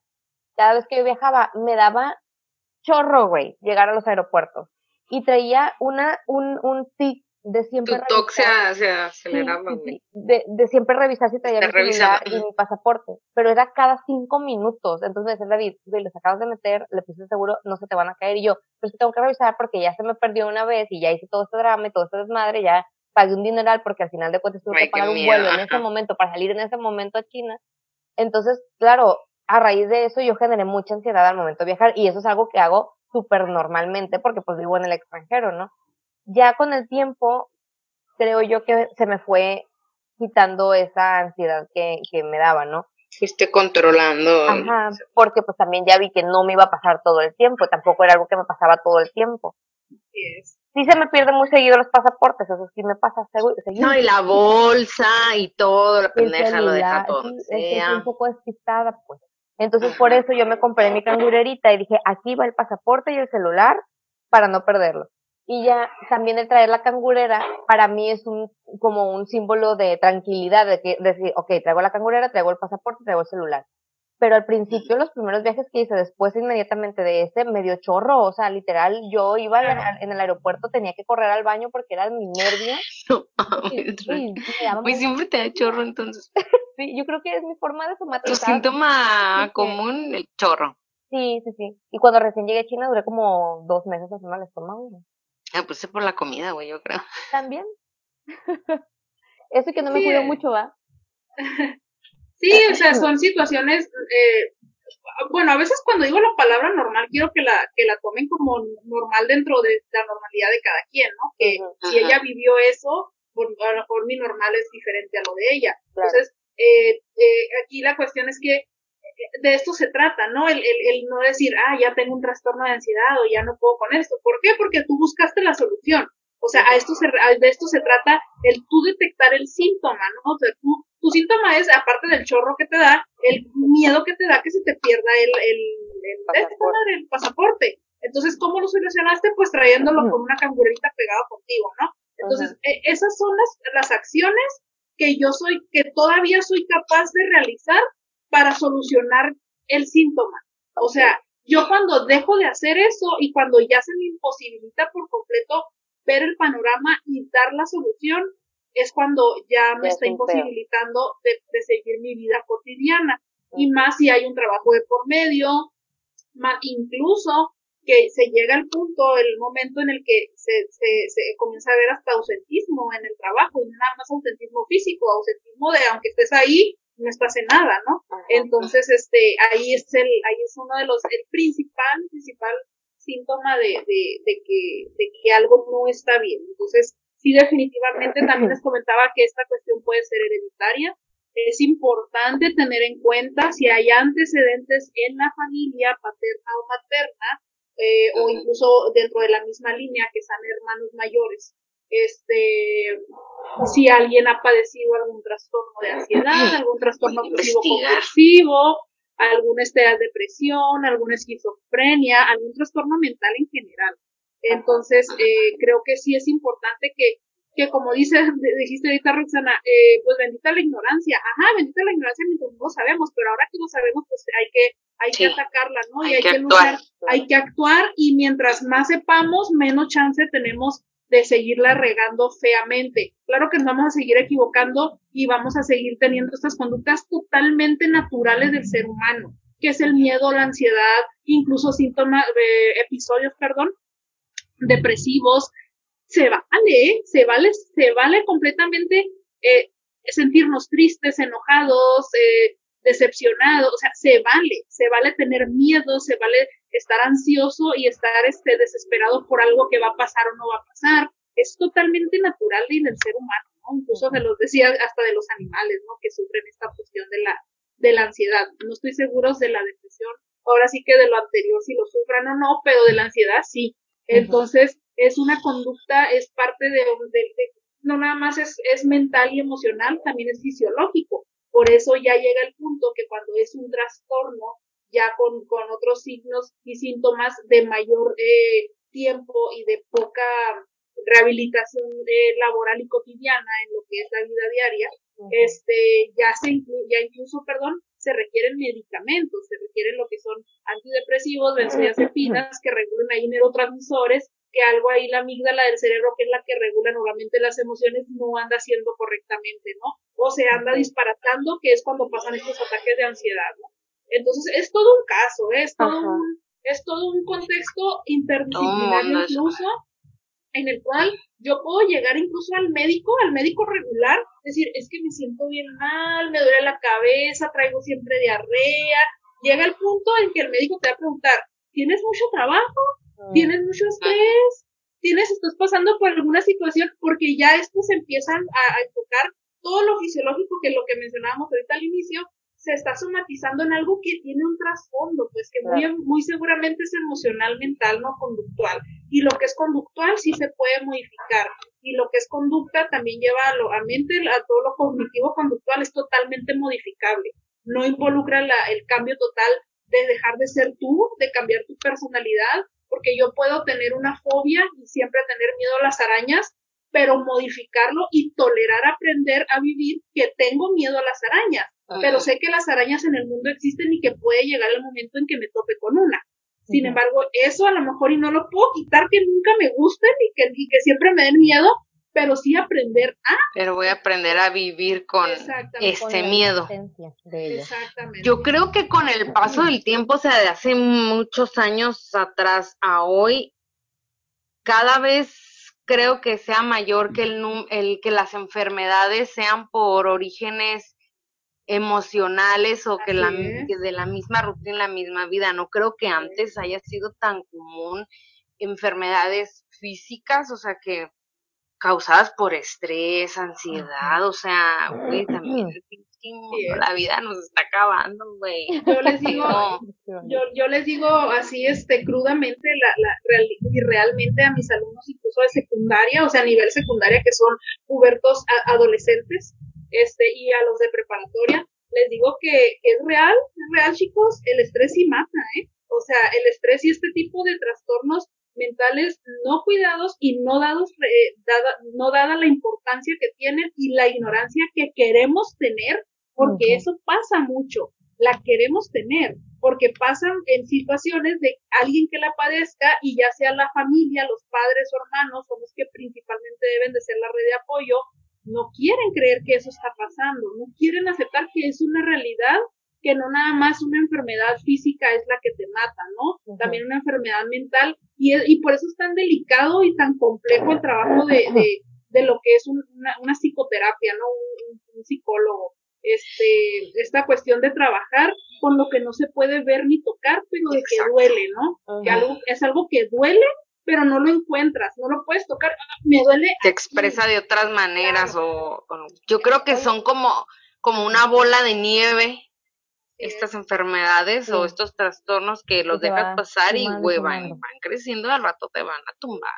cada vez que yo viajaba, me daba chorro, güey, llegar a los aeropuertos. Y traía una, un, un tic de siempre Tu toque se, revisar- se aceleraba, güey. De, de siempre revisar si traía Te mi mi pasaporte, pero era cada cinco minutos. Entonces me decía David, güey, los acabas de meter, le puse seguro, no se te van a caer. Y yo, pues tengo que revisar porque ya se me perdió una vez y ya hice todo este drama y todo este desmadre, ya pagué un dineral porque al final de cuentas tuve que pagar un miedo, vuelo en ese momento para salir en ese momento a China. Entonces, claro, a raíz de eso yo generé mucha ansiedad al momento de viajar y eso es algo que hago súper normalmente porque pues vivo en el extranjero, ¿no? Ya con el tiempo, creo yo que se me fue quitando esa ansiedad que, que me daba, ¿no? Fuiste controlando. Ajá, porque pues también ya vi que no me iba a pasar todo el tiempo, tampoco era algo que me pasaba todo el tiempo. Así es. Sí se me pierden muy seguido los pasaportes, eso sí me pasa segu- seguido. No, y la bolsa y todo, la pendeja lo deja todo. sí, es un poco despistada, pues. Entonces, por eso yo me compré mi cangurerita y dije, aquí va el pasaporte y el celular para no perderlo. Y ya también el traer la cangurera para mí es un como un símbolo de tranquilidad, de que decir, ok, traigo la cangurera, traigo el pasaporte, traigo el celular. Pero al principio, los primeros viajes que hice después inmediatamente de ese, medio chorro, o sea, literal, yo iba al- en el aeropuerto, tenía que correr al baño porque era mi nervio. No Y, y Pues siempre te da chorro entonces. sí, yo creo que es mi forma de Tu somatizar. síntoma Sí, que- común, el chorro. Sí, sí, sí. Y cuando recién llegué a China duré como dos meses haciendo el estómago. Güey. Ah, pues es por la comida, güey, yo creo. También. Eso que no me Sí, cuido mucho, ¿va? Sí, o sea, son situaciones, eh, bueno, a veces cuando digo la palabra normal, quiero que la, que la tomen como normal dentro de la normalidad de cada quien, ¿no? Que si ella vivió eso, por, a lo mejor mi normal es diferente a lo de ella. Claro. Entonces, eh, eh, aquí la cuestión es que de esto se trata, ¿no? El, el, el no decir, ah, ya tengo un trastorno de ansiedad o ya no puedo con esto. ¿Por qué? Porque tú buscaste la solución. O sea, a esto se, a- de esto se trata el tú detectar el síntoma, ¿no? O sea, tú, tu síntoma es, aparte del chorro que te da, el miedo que te da que se te pierda el, el, el, Pasaporte. el pasaporte. Entonces, ¿cómo lo solucionaste? Pues trayéndolo con una cangurerita pegada contigo, ¿no? Entonces, e- esas son las, las acciones que yo soy, que todavía soy capaz de realizar para solucionar el síntoma. O sea, yo cuando dejo de hacer eso y cuando ya se me imposibilita por completo ver el panorama y dar la solución, es cuando ya me es está imposibilitando de, de seguir mi vida cotidiana. Y más si hay un trabajo de por medio, ma- incluso que se llega al punto, el momento en el que se, se, se comienza a ver hasta ausentismo en el trabajo, y nada más ausentismo físico, ausentismo de aunque estés ahí, no estás en nada, ¿no? Ajá. Entonces, este, ahí es el, ahí es uno de los, el principal, principal síntoma de, de, de que, de que algo no está bien. Entonces, sí, definitivamente también les comentaba que esta cuestión puede ser hereditaria. Es importante tener en cuenta si hay antecedentes en la familia paterna o materna, eh, o incluso dentro de la misma línea que sean hermanos mayores. Este, si alguien ha padecido algún trastorno de ansiedad, algún trastorno obsesivo compulsivo, alguna este, depresión, alguna esquizofrenia, algún trastorno mental en general. Entonces, eh, creo que sí es importante que, que como dice, dijiste ahorita, Roxana, eh, pues bendita la ignorancia. Ajá, bendita la ignorancia mientras no lo sabemos, pero ahora que lo sabemos, pues hay que, hay Sí. que atacarla, ¿no? Hay y hay que que, luchar, hay que actuar y mientras más sepamos, menos chance tenemos de seguirla regando feamente. Claro que nos vamos a seguir equivocando y vamos a seguir teniendo estas conductas totalmente naturales del ser humano, que es el miedo, la ansiedad, incluso síntomas, eh, episodios, perdón, depresivos. Se vale, se vale, se vale completamente eh, sentirnos tristes, enojados, eh, decepcionados, o sea, se vale, se vale tener miedo, se vale estar ansioso y estar este desesperado por algo que va a pasar o no va a pasar. Es totalmente natural y del ser humano, ¿no? Incluso me los decía hasta de los animales, ¿no? Que sufren esta cuestión de la, de la ansiedad. No estoy seguro de la depresión, ahora sí que de lo anterior si lo sufran o no, pero de la ansiedad sí. Entonces, es una conducta, es parte de, de, de no nada más es, es mental y emocional, también es fisiológico. Por eso ya llega el punto que cuando es un trastorno, ya con, con otros signos y síntomas de mayor eh, tiempo y de poca rehabilitación eh, laboral y cotidiana en lo que es la vida diaria, este, ya se inclu- ya incluso, perdón, se requieren medicamentos, se requieren lo que son antidepresivos, benzodiazepinas, que regulen ahí neurotransmisores, que algo ahí la amígdala del cerebro, que es la que regula nuevamente las emociones, no anda haciendo correctamente, ¿no? O se anda disparatando, que es cuando pasan estos ataques de ansiedad, ¿no? Entonces, es todo un caso, ¿eh? es todo Ajá. un, es todo un contexto interdisciplinario incluso, en el cual yo puedo llegar incluso al médico, al médico regular, decir, es que me siento bien mal, me duele la cabeza, traigo siempre diarrea. Llega el punto en que el médico te va a preguntar, ¿tienes mucho trabajo? ¿Tienes mucho estrés? ¿Tienes, estás pasando por alguna situación? Porque ya estos empiezan a, a enfocar todo lo fisiológico que lo que mencionábamos ahorita al inicio, se está somatizando en algo que tiene un trasfondo, pues que muy, muy seguramente es emocional, mental, no conductual. Y lo que es conductual sí se puede modificar. Y lo que es conducta también lleva a, lo, a mente, a todo lo cognitivo conductual es totalmente modificable. No involucra la, el cambio total de dejar de ser tú, de cambiar tu personalidad, porque yo puedo tener una fobia y siempre tener miedo a las arañas, pero modificarlo y tolerar aprender a vivir que tengo miedo a las arañas, pero sé que las arañas en el mundo existen y que puede llegar el momento en que me tope con una. Sin embargo, eso a lo mejor y no lo puedo quitar que nunca me gusten y que, y que siempre me den miedo, pero sí aprender a. Pero voy a aprender a vivir con este miedo. Exactamente. Yo creo que con el paso del tiempo, o sea, de hace muchos años atrás a hoy, cada vez creo que sea mayor que el, el que las enfermedades sean por orígenes emocionales o que, la, que de la misma rutina, la misma vida. No creo que antes haya sido tan común enfermedades físicas, o sea que causadas por estrés, ansiedad, o sea, güey, también la vida nos está acabando, güey. Yo les digo, yo, yo les digo así, este, crudamente, la, la, y realmente a mis alumnos incluso de secundaria, o sea, a nivel secundaria, que son pubertos adolescentes, este, y a los de preparatoria, les digo que, que es real, es real, chicos, el estrés sí mata, ¿eh? O sea, el estrés y este tipo de trastornos mentales no cuidados y no dados, eh, dada, no dada la importancia que tienen y la ignorancia que queremos tener, porque eso pasa mucho, la queremos tener, porque pasan en situaciones de alguien que la padezca y ya sea la familia, los padres o hermanos, son los que principalmente deben de ser la red de apoyo, no quieren creer que eso está pasando, no quieren aceptar que es una realidad que no nada más una enfermedad física es la que te mata, ¿no? También una enfermedad mental y, y, por eso es tan delicado y tan complejo el trabajo de, de, de lo que es una, una, psicoterapia, ¿no? Un, psicólogo. Este, esta cuestión de trabajar con lo que no se puede ver ni tocar, pero de que duele, ¿no? Que algo, es algo que duele, pero no lo encuentras, no lo puedes tocar, me duele. Se expresa de otras maneras o, o, yo creo que son como, como una bola de nieve estas enfermedades o estos trastornos que los dejas pasar y güey, van, creciendo al rato te van a tumbar,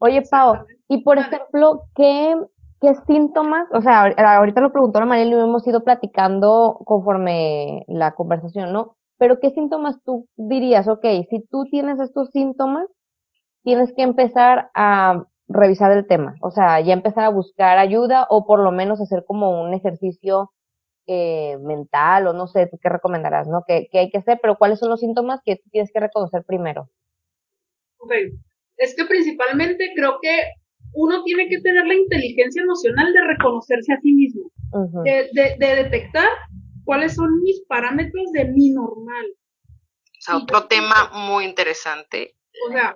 Oye, Pau, y por ejemplo, ¿qué, ¿qué síntomas? O sea, ahorita lo preguntó la María y lo hemos ido platicando conforme la conversación, ¿no? Pero ¿qué síntomas tú dirías? Ok, si tú tienes estos síntomas, tienes que empezar a revisar el tema, o sea, ya empezar a buscar ayuda o por lo menos hacer como un ejercicio eh, mental o no sé, tú qué recomendarás, ¿no? ¿Qué, hay que hacer? Pero ¿cuáles son los síntomas que tú tienes que reconocer primero? Ok, es que principalmente creo que uno tiene que tener la inteligencia emocional de reconocerse a sí mismo, de, de, detectar cuáles son mis parámetros de mi normal. O sea, otro tema muy interesante. O sea,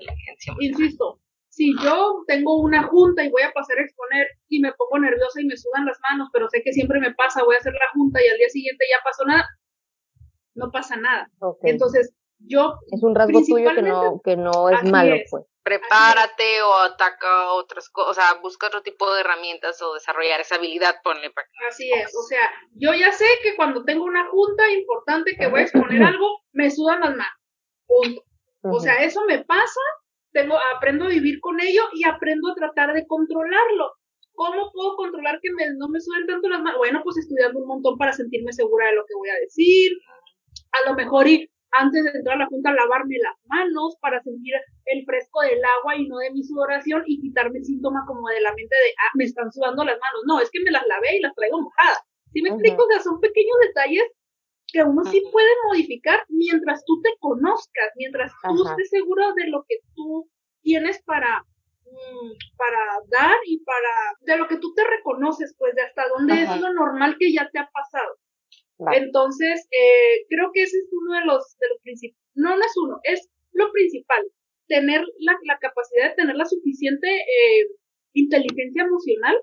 insisto, si yo tengo una junta y voy a pasar a exponer y me pongo nerviosa y me sudan las manos, pero sé que siempre me pasa, voy a hacer la junta y al día siguiente ya pasó nada, no pasa nada. Entonces, yo... Es un rasgo tuyo que no, que no es malo, pues. Prepárate o ataca otras cosas, o sea, busca otro tipo de herramientas o desarrollar esa habilidad, ponle para Así es, o sea, yo ya sé que cuando tengo una junta importante que voy a exponer algo, me sudan las manos. Punto. O sea, eso me pasa tengo, aprendo a vivir con ello y aprendo a tratar de controlarlo. ¿Cómo puedo controlar que me, no me suben tanto las manos? Bueno, pues estudiando un montón para sentirme segura de lo que voy a decir. A lo mejor ir antes de entrar a la junta lavarme las manos para sentir el fresco del agua y no de mi sudoración y quitarme el síntoma como de la mente de, ah, me están sudando las manos. No, es que me las lavé y las traigo mojadas. ¿Sí me explico? O sea, son pequeños detalles que uno sí puede modificar mientras tú te conozcas, mientras tú estés seguro de lo que tú tienes para mm, para dar y para de lo que tú te reconoces, pues de hasta dónde es lo normal que ya te ha pasado. Entonces, eh, creo que ese es uno de los, de los principales, no, no es uno, es lo principal, tener la, la capacidad de tener la suficiente eh, inteligencia emocional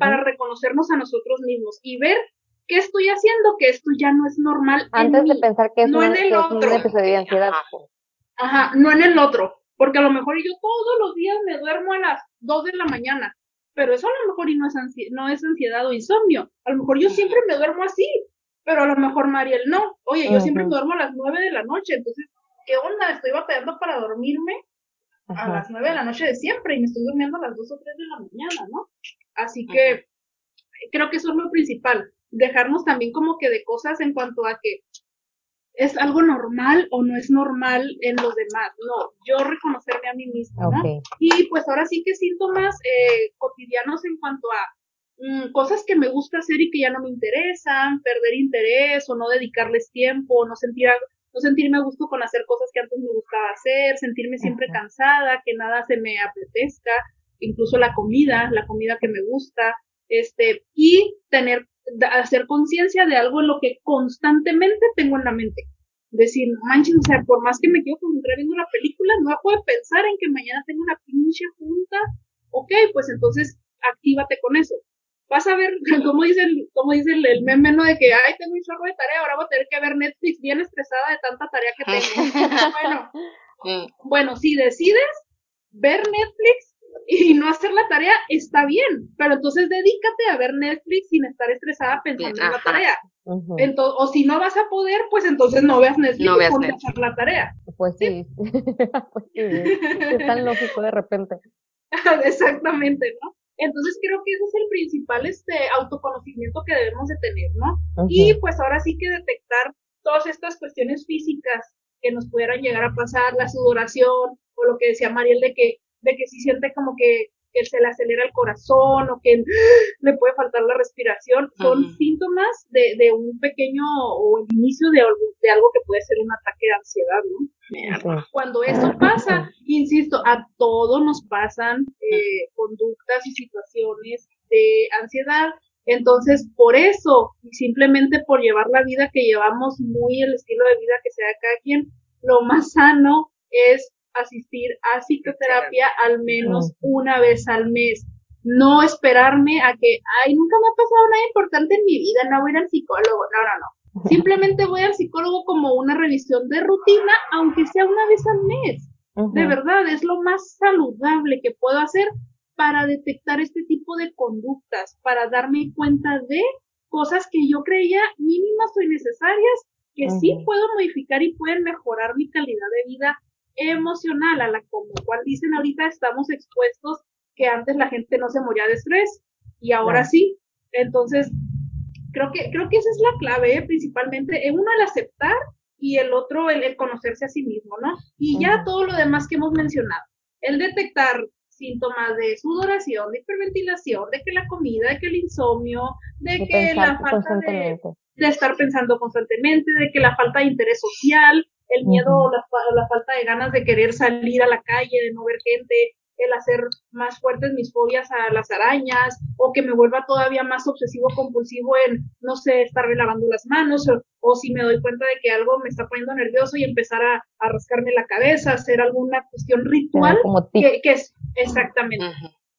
para reconocernos a nosotros mismos y ver ¿qué estoy haciendo? Que esto ya no es normal. Antes en de pensar que es, no en el otro. ansiedad. Ajá, no en el otro. Porque a lo mejor yo todos los días me duermo a las 2 de la mañana. Pero eso a lo mejor y no es, no es ansiedad o insomnio. A lo mejor yo siempre me duermo así. pero a lo mejor Mariel no. Oye, yo siempre Ujú. duermo a las nueve de la noche, entonces, ¿qué onda? Estoy batallando para dormirme a las nueve de la noche de siempre y me estoy durmiendo a las dos o tres de la mañana, ¿no? Así que creo que eso es lo principal, dejarnos también como que de cosas en cuanto a que es algo normal o no es normal en los demás, no, yo reconocerme a mí misma, ¿no? Y pues ahora sí que síntomas eh, cotidianos en cuanto a mm, cosas que me gusta hacer y que ya no me interesan, perder interés o no dedicarles tiempo, no sentir algo- no sentirme a gusto con hacer cosas que antes me gustaba hacer, sentirme siempre cansada, que nada se me apetezca, incluso la comida, la comida que me gusta, este, y tener, hacer conciencia de algo en lo que constantemente tengo en la mente. Decir, no manches, o sea, por más que me quiero concentrar viendo una película, no puedo pensar en que mañana tengo una pinche junta. Ok, pues entonces actívate con eso. Vas a ver, como dice el, como dice el, el meme, ¿no? De que, ay, tengo un chorro de tarea, ahora voy a tener que ver Netflix bien estresada de tanta tarea que tengo. bueno, bueno, si decides ver Netflix y no hacer la tarea, está bien, pero entonces dedícate a ver Netflix sin estar estresada pensando Bien, en la tarea. Ujú. Ento- o si no vas a poder, pues entonces no veas Netflix No veas Netflix. hacer la tarea. Pues sí, pues sí, es tan lógico de repente. Exactamente, ¿no? Entonces creo que ese es el principal este autoconocimiento que debemos de tener, ¿no? Y pues ahora sí que detectar todas estas cuestiones físicas que nos pudieran llegar a pasar, la sudoración, o lo que decía Mariel de que, de que si siente como que, que se le acelera el corazón o que le puede faltar la respiración, son síntomas de, de un pequeño o el inicio de algo, de algo que puede ser un ataque de ansiedad, ¿no? Cuando eso pasa, insisto, a todos nos pasan eh, conductas y situaciones de ansiedad. Entonces, por eso, y simplemente por llevar la vida que llevamos, muy el estilo de vida que sea cada quien, lo más sano es asistir a psicoterapia al menos una vez al mes. No esperarme a que, ay, nunca me ha pasado nada importante en mi vida, no voy a ir al psicólogo. No, no, no. Simplemente voy al psicólogo como una revisión de rutina, aunque sea una vez al mes. De verdad, es lo más saludable que puedo hacer para detectar este tipo de conductas, para darme cuenta de cosas que yo creía mínimas o innecesarias, que sí puedo modificar y pueden mejorar mi calidad de vida emocional, a la como cual dicen ahorita estamos expuestos que antes la gente no se moría de estrés y ahora Claro. sí. Entonces, creo que, creo que esa es la clave, ¿eh? principalmente, en uno el aceptar y el otro el, el conocerse a sí mismo, ¿no? Y ya todo lo demás que hemos mencionado, el detectar síntomas de sudoración, de hiperventilación, de que la comida, de que el insomnio, de, De que la falta de estar pensando constantemente, de que la falta de interés social, el miedo o la, la falta de ganas de querer salir a la calle, de no ver gente, el hacer más fuertes mis fobias a las arañas, o que me vuelva todavía más obsesivo compulsivo en, no sé, estarme lavando las manos, o, o si me doy cuenta de que algo me está poniendo nervioso y empezar a, a rascarme la cabeza, hacer alguna cuestión ritual, como que, que es exactamente.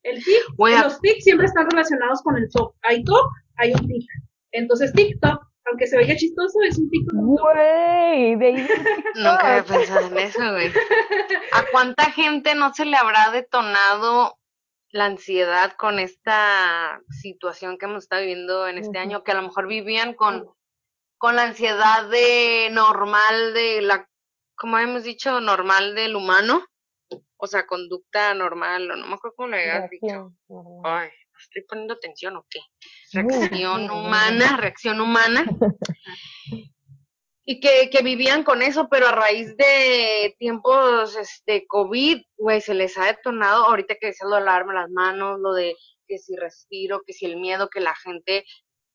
El tic, los tics siempre están relacionados con el TOC. Hay TOC, hay un tic. Entonces TikTok, aunque se veía chistoso, es un TOC. Güey, de ahí Nunca había pensado en eso, güey. ¿A cuánta gente no se le habrá detonado la ansiedad con esta situación que hemos estado viviendo en este año? Que a lo mejor vivían con, con la ansiedad de normal de la, como hemos dicho, normal del humano. O sea, conducta normal, o no me acuerdo cómo le habías dicho. normal. Ay, ¿no estoy poniendo atención o qué? Reacción humana, reacción humana. Y que, que vivían con eso, pero a raíz de tiempos este COVID, güey, se les ha detonado, ahorita que decías lo de lavarme las manos, lo de que si respiro, que si el miedo, que la gente,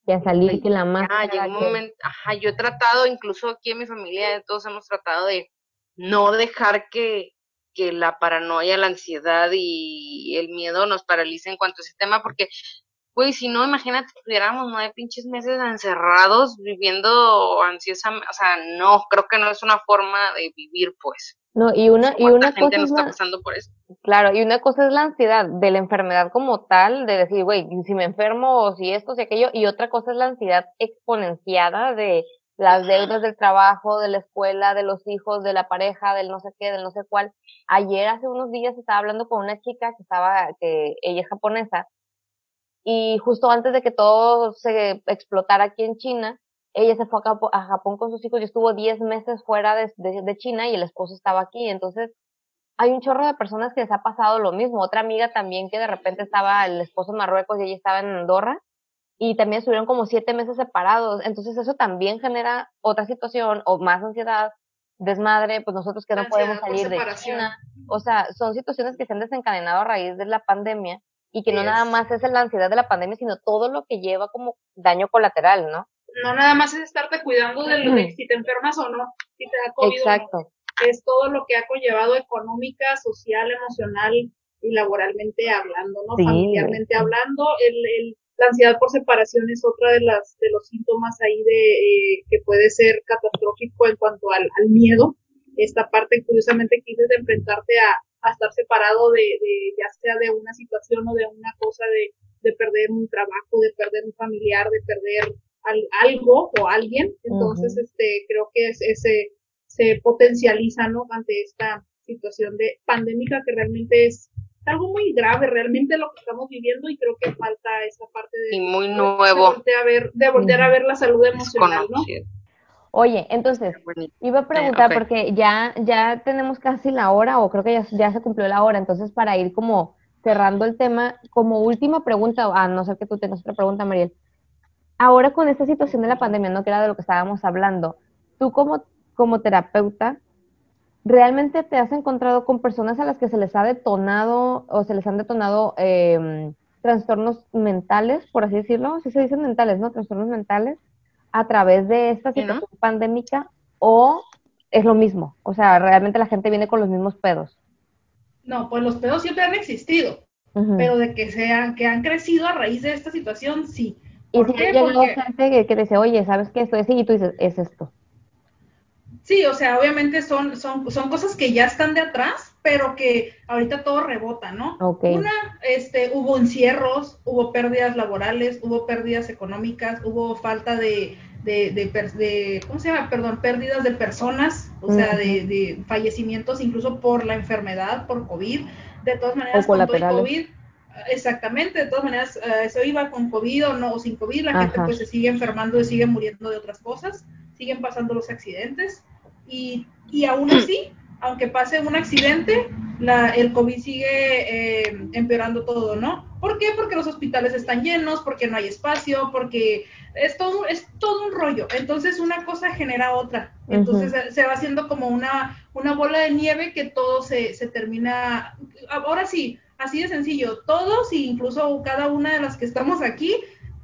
Que a salir, que la ya máscara, llegó un que- momento, ajá, yo he tratado, incluso aquí en mi familia, todos hemos tratado de no dejar que, que la paranoia, la ansiedad y el miedo nos paralicen en cuanto a ese tema, porque, güey, si no, imagínate, estuviéramos nueve pinches meses encerrados viviendo ansiosamente, o sea, no, creo que no es una forma de vivir, pues. No, y una, y ¿Cuánta una gente cosa no es está pasando por eso? claro, y una cosa es la ansiedad de la enfermedad como tal, de decir, güey, si me enfermo o si esto, si aquello, y otra cosa es la ansiedad exponenciada de las deudas del trabajo, de la escuela, de los hijos, de la pareja, del no sé qué, del no sé cuál. Ayer, hace unos días, estaba hablando con una chica que estaba, que ella es japonesa, y justo antes de que todo se explotara aquí en China, ella se fue a, Japón con sus hijos y estuvo 10 meses fuera de, de, de China y el esposo estaba aquí. Entonces, hay un chorro de personas que les ha pasado lo mismo. Otra amiga también que de repente estaba el esposo en Marruecos y ella estaba en Andorra y también estuvieron como siete meses separados. Entonces eso también genera otra situación o más ansiedad, desmadre, pues nosotros que no Ansiedad podemos salir de. China. O sea, son situaciones que se han desencadenado a raíz de la pandemia y que no nada más es la ansiedad de la pandemia, sino todo lo que lleva como daño colateral, ¿no? No nada más es estarte cuidando de, lo de si te enfermas o no, si te da COVID o no. Exacto. es todo lo que ha conllevado económica, social, emocional y laboralmente hablando, ¿no? Sí, Familiarmente sí. hablando, el, el- la ansiedad por separación es otra de las de los síntomas ahí de eh, que puede ser catastrófico en cuanto al, al miedo. Esta parte, curiosamente, que dices de enfrentarte a, a estar separado de, de, ya sea de una situación o de una cosa de, de perder un trabajo, de perder un familiar, de perder al- algo o alguien. Entonces, este, creo que es ese se potencializa, ¿no? Ante esta situación de pandémica que realmente es algo muy grave, realmente lo que estamos viviendo y creo que falta esa parte de, Y muy de voltear a ver, de voltear a ver la salud emocional, ¿no? Oye, entonces, iba a preguntar porque ya, ya tenemos casi la hora, o creo que ya, ya se cumplió la hora, entonces para ir como cerrando el tema, como última pregunta, a no ser que tú tengas otra pregunta, Mariel. Ahora con esta situación de la pandemia, no que era de lo que estábamos hablando, tú como, como terapeuta, ¿realmente te has encontrado con personas a las que se les ha detonado o se les han detonado eh, trastornos mentales, por así decirlo? Sí se dicen mentales, ¿no? Trastornos mentales a través de esta situación pandémica o es lo mismo? O sea, realmente la gente viene con los mismos pedos. No, pues los pedos siempre han existido, pero de que sean, que han crecido a raíz de esta situación, sí. y ¿Por si qué? Porque gente que, que dice, oye, ¿sabes qué? Esto es así, y tú dices, es esto. Sí, o sea, obviamente son, son, son cosas que ya están de atrás, pero que ahorita todo rebota, ¿no? Ok. Una, este, hubo encierros, hubo pérdidas laborales, hubo pérdidas económicas, hubo falta de, de, de, ¿cómo se llama? Perdón, pérdidas de personas, o sea, de, de fallecimientos incluso por la enfermedad, por COVID. De todas maneras, con. COVID, exactamente, de todas maneras, eh, eso iba con COVID o no, o sin COVID, la gente pues se sigue enfermando y sigue muriendo de otras cosas, siguen pasando los accidentes y, y aún así, aunque pase un accidente, la, el COVID sigue eh, empeorando todo, ¿no? ¿Por qué? Porque los hospitales están llenos, porque no hay espacio, porque es todo, es todo un rollo. Entonces una cosa genera otra. Entonces se, se va haciendo como una, una bola de nieve que todo se, se termina. Ahora sí, así de sencillo. Todos, e incluso cada una de las que estamos aquí,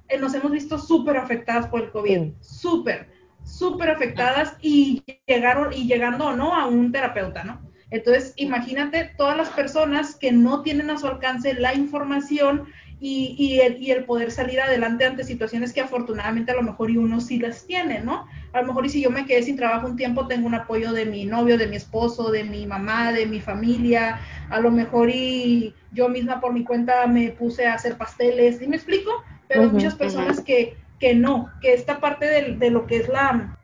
eh, nos hemos visto súper afectadas por el COVID. Súper súper afectadas y llegaron y llegando o no a un terapeuta, ¿no? Entonces, imagínate todas las personas que no tienen a su alcance la información y, y, el, y, el, poder salir adelante ante situaciones que afortunadamente a lo mejor y uno sí las tiene, ¿no? A lo mejor y si yo me quedé sin trabajo un tiempo, tengo un apoyo de mi novio, de mi esposo, de mi mamá, de mi familia, a lo mejor y yo misma por mi cuenta me puse a hacer pasteles, ¿sí me explico? Pero hay muchas personas que que no, que esta parte de, de, lo que es la,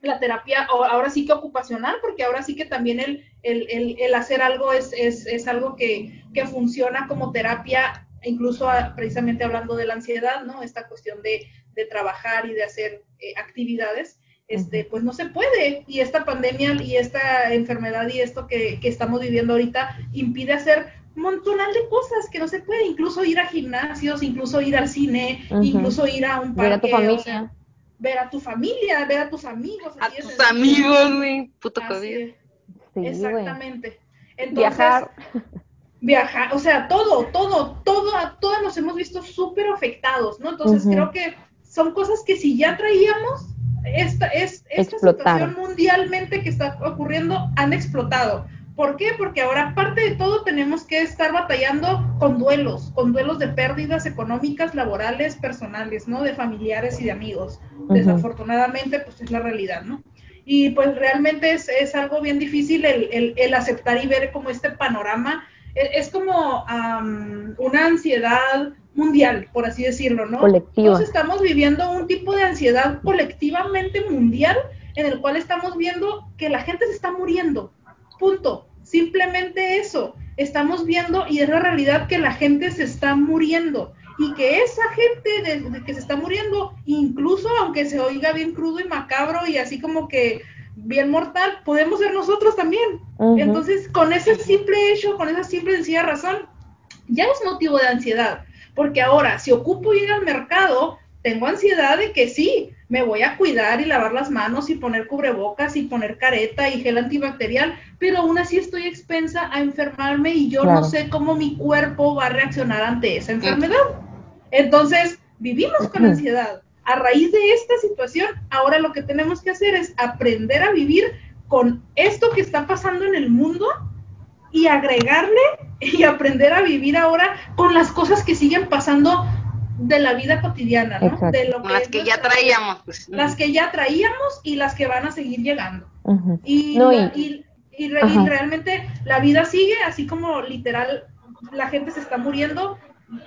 la terapia, ahora sí que ocupacional, porque ahora sí que también el, el, el, el hacer algo es, es, es algo que, que, funciona como terapia, incluso a, precisamente hablando de la ansiedad, ¿no? Esta cuestión de, de trabajar y de hacer eh, actividades, este, pues no se puede. Y esta pandemia y esta enfermedad y esto que, que estamos viviendo ahorita impide hacer montonal de cosas que no se puede, incluso ir a gimnasios, incluso ir al cine, uh -huh. incluso ir a un parque, ver a tu familia, o sea, ver a tu familia, ver a tus amigos, a tus amigos, güey, puto COVID. Sí, Exactamente. Entonces, viajar. viajar, o sea, todo, todo, todo, a todos nos hemos visto súper afectados, ¿no? Entonces uh -huh. creo que son cosas que si ya traíamos, esta, es, esta situación mundialmente que está ocurriendo han explotado. ¿Por qué? Porque ahora, aparte de todo, tenemos que estar batallando con duelos, con duelos de pérdidas económicas, laborales, personales, ¿no? De familiares y de amigos. Desafortunadamente, pues es la realidad, ¿no? Y pues realmente es, es algo bien difícil el, el, el, aceptar y ver como este panorama. Es, es como um, una ansiedad mundial, por así decirlo, ¿no? Colectiva. Todos estamos viviendo un tipo de ansiedad colectivamente mundial en el cual estamos viendo que la gente se está muriendo punto. Simplemente eso. Estamos viendo y es la realidad que la gente se está muriendo. y que esa gente de, de que se está muriendo, incluso aunque se oiga bien crudo y macabro y así como que bien mortal, podemos ser nosotros también. Entonces, con ese simple hecho, con esa simple sencilla razón, ya es motivo de ansiedad. Porque ahora, si ocupo ir al mercado, tengo ansiedad de que sí, me voy a cuidar y lavar las manos y poner cubrebocas y poner careta y gel antibacterial, pero aún así estoy expensa a enfermarme y yo Claro. no sé cómo mi cuerpo va a reaccionar ante esa enfermedad. Entonces, vivimos con ansiedad. A raíz de esta situación, ahora lo que tenemos que hacer es aprender a vivir con esto que está pasando en el mundo y agregarle y aprender a vivir ahora con las cosas que siguen pasando de la vida cotidiana, ¿no? Exacto. De lo Como las que ya traíamos. Pues. Las que ya traíamos y las que van a seguir llegando. Y, No, la- y- y- y re- Ajá. y realmente la vida sigue, así como literal la gente se está muriendo,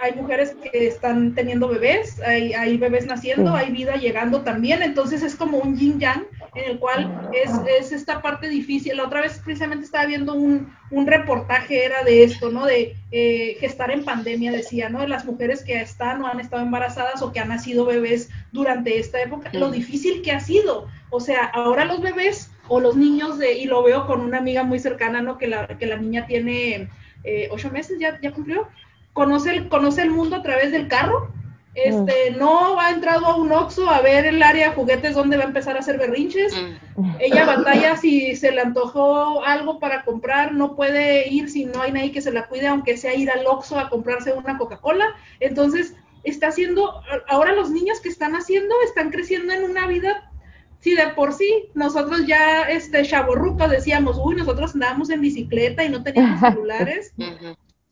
hay mujeres que están teniendo bebés, hay, hay bebés naciendo, Sí. hay vida llegando también, entonces es como un yin yang en el cual es, es esta parte difícil. La otra vez precisamente estaba viendo un, un reportaje, era de esto, ¿no? De eh, gestar en pandemia, decía, ¿no? De las mujeres que están o han estado embarazadas o que han nacido bebés durante esta época, lo difícil que ha sido. O sea, ahora los bebés o los niños de, y lo veo con una amiga muy cercana, ¿no? Que la, que la niña tiene eh, ocho meses, ya, ya cumplió, conoce el, conoce el mundo a través del carro, este, no ha entrado a un Oxxo a ver el área de juguetes donde va a empezar a hacer berrinches, Mm. ella batalla si se le antojó algo para comprar, no puede ir si no hay nadie que se la cuide, aunque sea ir al Oxxo a comprarse una Coca-Cola. Entonces, está haciendo, ahora los niños que están haciendo están creciendo en una vida, si de por sí nosotros ya, este, chavorrucos decíamos, uy, nosotros andábamos en bicicleta y no teníamos celulares.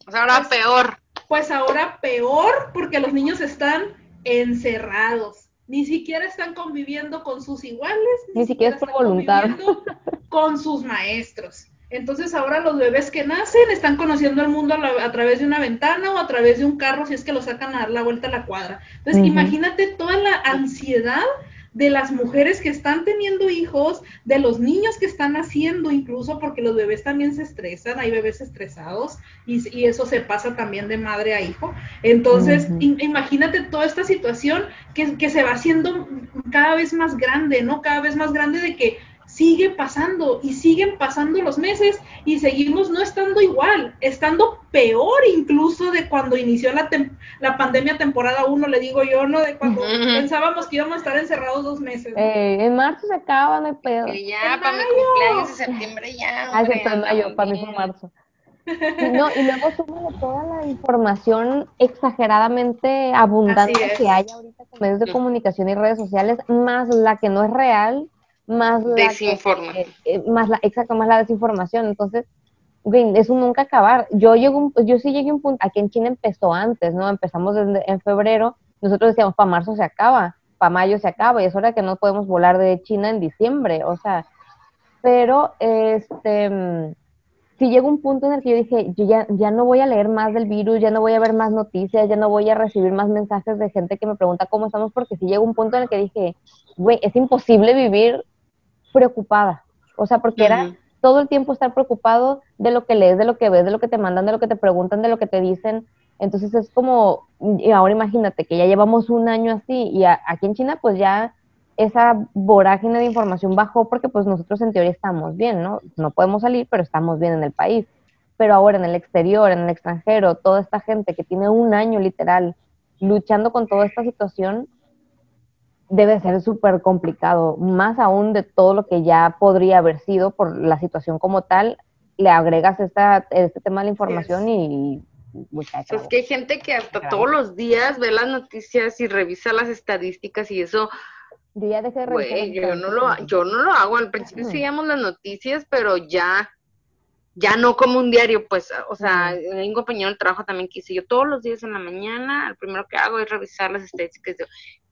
O sea, ahora Pues- peor. Pues ahora peor porque los niños están encerrados. Ni siquiera están conviviendo con sus iguales, ni, Ni siquiera es por están voluntad. conviviendo con sus maestros. Entonces ahora los bebés que nacen están conociendo el mundo a, la- a través de una ventana o a través de un carro si es que lo sacan a dar la vuelta a la cuadra. Entonces imagínate toda la ansiedad de las mujeres que están teniendo hijos, de los niños que están haciendo incluso, porque los bebés también se estresan, hay bebés estresados y, y eso se pasa también de madre a hijo. Entonces, imagínate toda esta situación que, que se va haciendo cada vez más grande, ¿no? Cada vez más grande de que sigue pasando y siguen pasando los meses y seguimos no estando igual, estando peor incluso de cuando inició la, tem- la pandemia temporada 1, le digo yo, ¿no? De cuando pensábamos que íbamos a estar encerrados dos meses. ¿no? Eh, en marzo se acaba, no hay pedo. Que ya, En para mi cumpleaños de septiembre ya. Ah, en mayo, para mí fue marzo. No, y luego súmale toda la información exageradamente abundante es. que hay ahorita con medios de comunicación y redes sociales, más la que no es real, más la que, Desinforma. eh, eh, más la, exacto, más la desinformación. Entonces, es un nunca acabar. Yo llego, un- yo sí llegué a un punto, aquí en China empezó antes, ¿no? Empezamos desde, en febrero, nosotros decíamos, para marzo se acaba, para mayo se acaba, y es hora que no podemos volar de China en diciembre, o sea, pero este mm, sí llegó un punto en el que yo dije, yo ya, ya no voy a leer más del virus, ya no voy a ver más noticias, ya no voy a recibir más mensajes de gente que me pregunta cómo estamos, porque sí llegó un punto en el que dije, güey, es imposible vivir preocupada. O sea, porque era todo el tiempo estar preocupado de lo que lees, de lo que ves, de lo que te mandan, de lo que te preguntan, de lo que te dicen. Entonces es como, y ahora imagínate que ya llevamos un año así y a- aquí en China pues ya esa vorágine de información bajó porque pues nosotros en teoría estamos bien, ¿no? No podemos salir, pero estamos bien en el país. Pero ahora en el exterior, en el extranjero, toda esta gente que tiene un año literal luchando con toda esta situación, debe ser súper complicado, más aún de todo lo que ya podría haber sido por la situación como tal, le agregas esta, este tema de la información y... la Pues que hay gente que hasta Grave. todos los días ve las noticias y revisa las estadísticas y eso. Yo ya dejé de revisar yo no lo, yo no lo hago. Al principio seguíamos las noticias, pero ya, ya no como un diario, pues, o sea, hay un compañero del trabajo también que dice, yo todos los días en la mañana, lo primero que hago es revisar las estadísticas.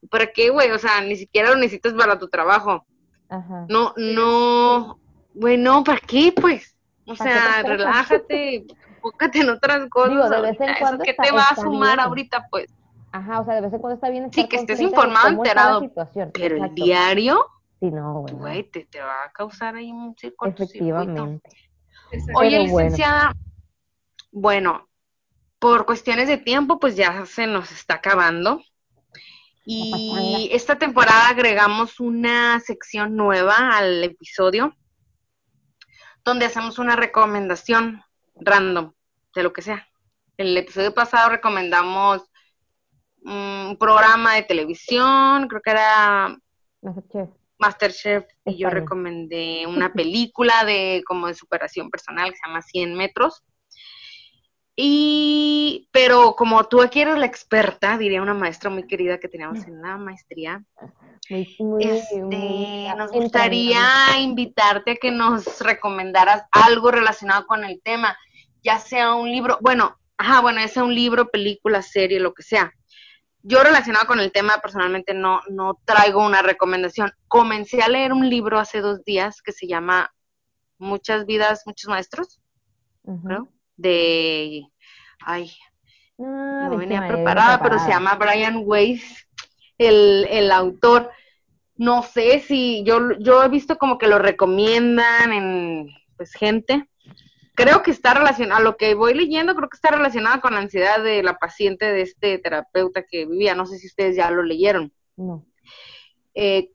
¿Para qué, güey? O sea, ni siquiera lo necesitas para tu trabajo. Ajá. No, no, güey, no, ¿para qué, pues? O ¿Para qué te sea, relájate, enfócate en otras cosas. Digo, de vez en ahorita, cuando ¿Eso qué está- te va a sumar bien. ahorita, pues? Ajá, o sea, de vez en cuando está bien Sí, que estés informado, enterado. Pero el diario, Sí, no, güey, te, te va a causar ahí un cortocircuito. Efectivamente. Exacto. Oye, Pero bueno. licenciada, bueno, por cuestiones de tiempo, pues ya se nos está acabando. Y esta temporada agregamos una sección nueva al episodio donde hacemos una recomendación random de lo que sea. El episodio pasado recomendamos un programa de televisión, creo que era Masterchef. Masterchef, y yo recomendé una película de como de superación personal que se llama 100 metros. Y, pero como tú aquí eres la experta, diría una maestra muy querida que teníamos en la maestría, Muy, muy, este, muy nos gustaría invitarte a que nos recomendaras algo relacionado con el tema, ya sea un libro, bueno, ajá, bueno, ya sea un libro, película, serie, lo que sea. Yo relacionado con el tema personalmente no, no traigo una recomendación. Comencé a leer un libro hace dos días que se llama Muchas vidas, muchos maestros, Ujú. creo, de, ay, No, no venía preparada, pero se llama Brian Weiss, el, el autor. No sé si yo, yo he visto como que lo recomiendan en pues gente. Creo que está relacionado, a lo que voy leyendo, creo que está relacionado con la ansiedad de la paciente de este terapeuta que vivía. No sé si ustedes ya lo leyeron. No. Eh,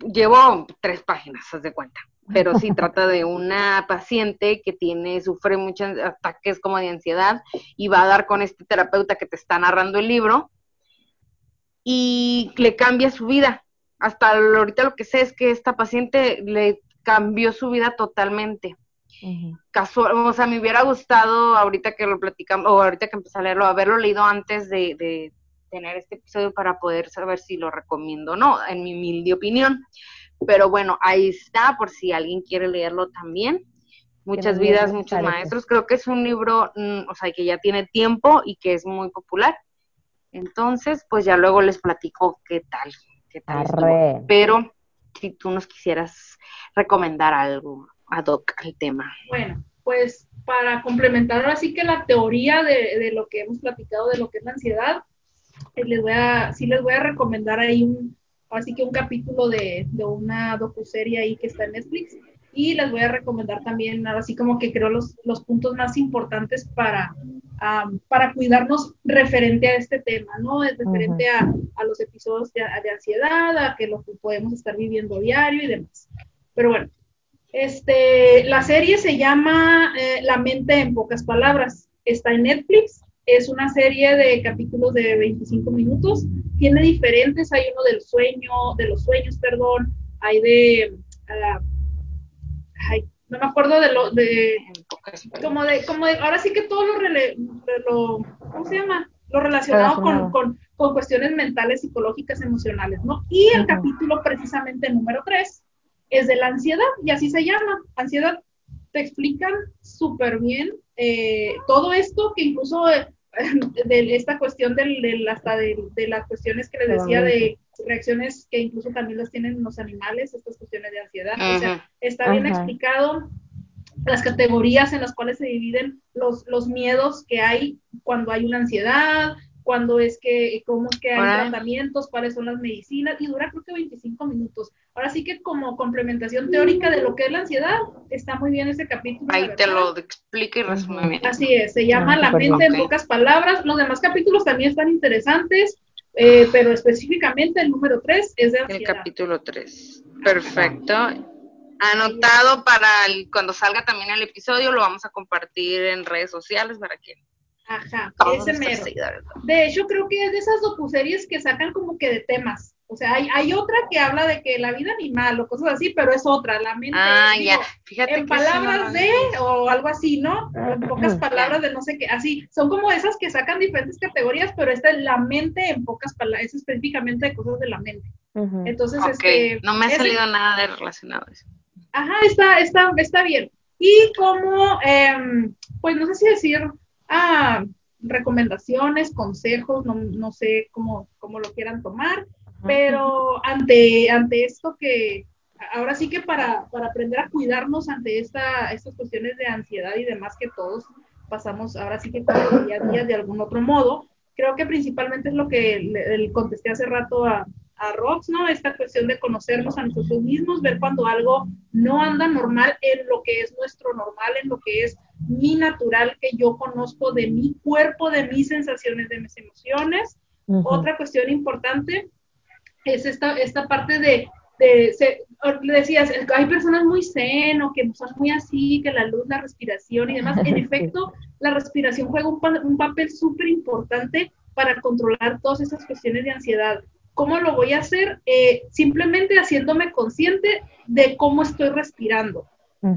llevo tres páginas, haz de cuenta. Pero sí trata de una paciente que tiene, sufre muchos ataques como de ansiedad y va a dar con este terapeuta que te está narrando el libro y le cambia su vida. Hasta ahorita lo que sé es que esta paciente le cambió su vida totalmente. Casual, o sea, me hubiera gustado ahorita que lo platicamos, o ahorita que empecé a leerlo, haberlo leído antes de, de tener este episodio para poder saber si lo recomiendo o no, en mi humilde opinión. Pero bueno, ahí está, por si alguien quiere leerlo también. Muchas vidas, muchos maestros. Creo que es un libro, mm, o sea, que ya tiene tiempo y que es muy popular. Entonces, pues ya luego les platico qué tal, qué tal. Pero si tú nos quisieras recomendar algo ad hoc al tema. Bueno, pues para complementar ahora sí que la teoría de, de lo que hemos platicado de lo que es la ansiedad, eh, les voy a, sí les voy a recomendar ahí un, así que un capítulo de, de una docuserie ahí que está en Netflix y les voy a recomendar también, ahora sí como que creo los, los puntos más importantes para, am, para cuidarnos referente a este tema, ¿no? Es referente a, a los episodios de, de ansiedad, a que lo que podemos estar viviendo diario y demás. Pero bueno, este, la serie se llama eh, La mente en pocas palabras. Está en Netflix. Es una serie de capítulos de 25 minutos. Tiene diferentes. Hay uno del sueño, de los sueños, perdón. Hay de, ah, ay, no me acuerdo de lo, de, como de, como de, ahora sí que todo lo, rele- lo ¿cómo se llama? Lo relacionado. Con, con, con cuestiones mentales, psicológicas, emocionales, ¿no? Y el capítulo precisamente número 3 es de la ansiedad, y así se llama, ansiedad. Te explican súper bien eh, todo esto, que incluso eh, de esta cuestión del, del- hasta de, de las cuestiones que les decía de reacciones que incluso también las tienen los animales, estas cuestiones de ansiedad. O sea, está bien Ajá. explicado las categorías en las cuales se dividen los, los miedos que hay cuando hay una ansiedad, cuando es que, cómo es que hay tratamientos, cuáles son las medicinas, y dura creo que 25 minutos. Ahora sí que como complementación teórica de lo que es la ansiedad, está muy bien ese capítulo. Ahí te lo explica y resume bien. Así es, se llama Ah, La mente en pocas palabras. Los demás capítulos también están interesantes, eh, pero específicamente el número 3 es de El ansiedad. capítulo 3. Perfecto. Anotado para el- cuando salga también el episodio, lo vamos a compartir en redes sociales para que Ajá, todos ese mero. seguidores De hecho, creo que es de esas docuseries que sacan como que de temas. O sea, hay, hay otra que habla de que la vida animal o cosas así, pero es otra, la mente. Ah, digo, ya. Fíjate En que eso no palabras de, o algo así, ¿no? En pocas palabras de no sé qué, así. Son como esas que sacan diferentes categorías, pero esta es la mente en pocas palabras, es específicamente de cosas de la mente. Entonces, este. no me ha ese- salido nada de relacionado a eso. Ajá, está, está, está bien. Y como, em, pues no sé si decir ah, recomendaciones, consejos, no, no sé cómo, cómo lo quieran tomar, pero ante, ante esto que, ahora sí que para, para aprender a cuidarnos ante esta, estas cuestiones de ansiedad y demás que todos pasamos, ahora sí que el día a día de algún otro modo, creo que principalmente es lo que le, le contesté hace rato a, a Rox, ¿no? Esta cuestión de conocernos a nosotros mismos, ver cuando algo no anda normal en lo que es nuestro normal, en lo que es mi natural que yo conozco de mi cuerpo, de mis sensaciones, de mis emociones. Otra cuestión importante es esta, esta parte de, de le decías, hay personas muy zen o que son muy así, que la luz, la respiración y demás. En efecto, la respiración juega un, un papel súper importante para controlar todas esas cuestiones de ansiedad. ¿Cómo lo voy a hacer? Eh, simplemente haciéndome consciente de cómo estoy respirando.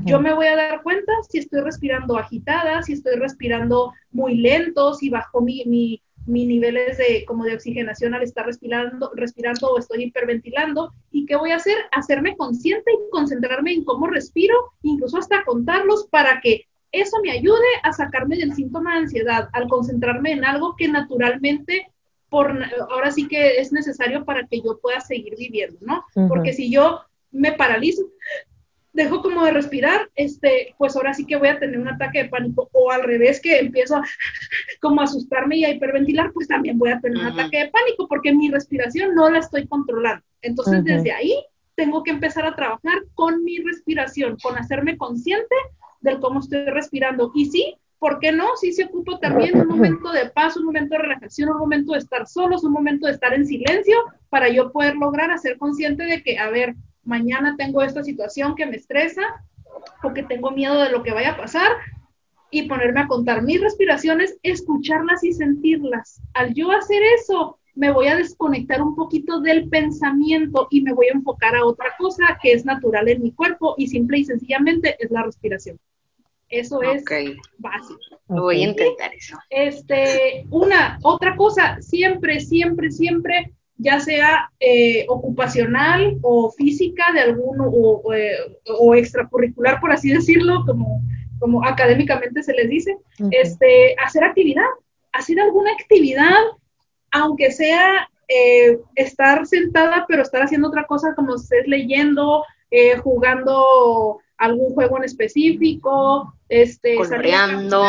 Yo me voy a dar cuenta si estoy respirando agitada, si estoy respirando muy lento, si bajo mi, mi, niveles de, como de oxigenación al estar respirando, respirando o estoy hiperventilando. ¿Y qué voy a hacer? Hacerme consciente y concentrarme en cómo respiro, incluso hasta contarlos para que eso me ayude a sacarme del síntoma de ansiedad, al concentrarme en algo que naturalmente por, ahora sí que es necesario para que yo pueda seguir viviendo, ¿no? Porque si yo me paralizo, dejo como de respirar, este, pues ahora sí que voy a tener un ataque de pánico, o al revés que empiezo a, como a asustarme y a hiperventilar, pues también voy a tener un ataque de pánico, porque mi respiración no la estoy controlando. Entonces, desde ahí tengo que empezar a trabajar con mi respiración, con hacerme consciente del cómo estoy respirando. Y sí, ¿por qué no? Sí se ocupa también un momento de paz, un momento de relajación, un momento de estar solos, un momento de estar en silencio para yo poder lograr hacer consciente de que, a ver, mañana tengo esta situación que me estresa o que tengo miedo de lo que vaya a pasar y ponerme a contar mis respiraciones, escucharlas y sentirlas. Al yo hacer eso, me voy a desconectar un poquito del pensamiento y me voy a enfocar a otra cosa que es natural en mi cuerpo y simple y sencillamente es la respiración. Eso es básico. Voy a intentar eso. Este, una, otra cosa, siempre, siempre, siempre, ya sea eh, ocupacional o física de alguno o, eh, o, extracurricular, por así decirlo, como, como académicamente se les dice, este, hacer actividad, hacer alguna actividad, aunque sea eh, estar sentada, pero estar haciendo otra cosa como estés leyendo, jugando algún juego en específico, este, Coloreando.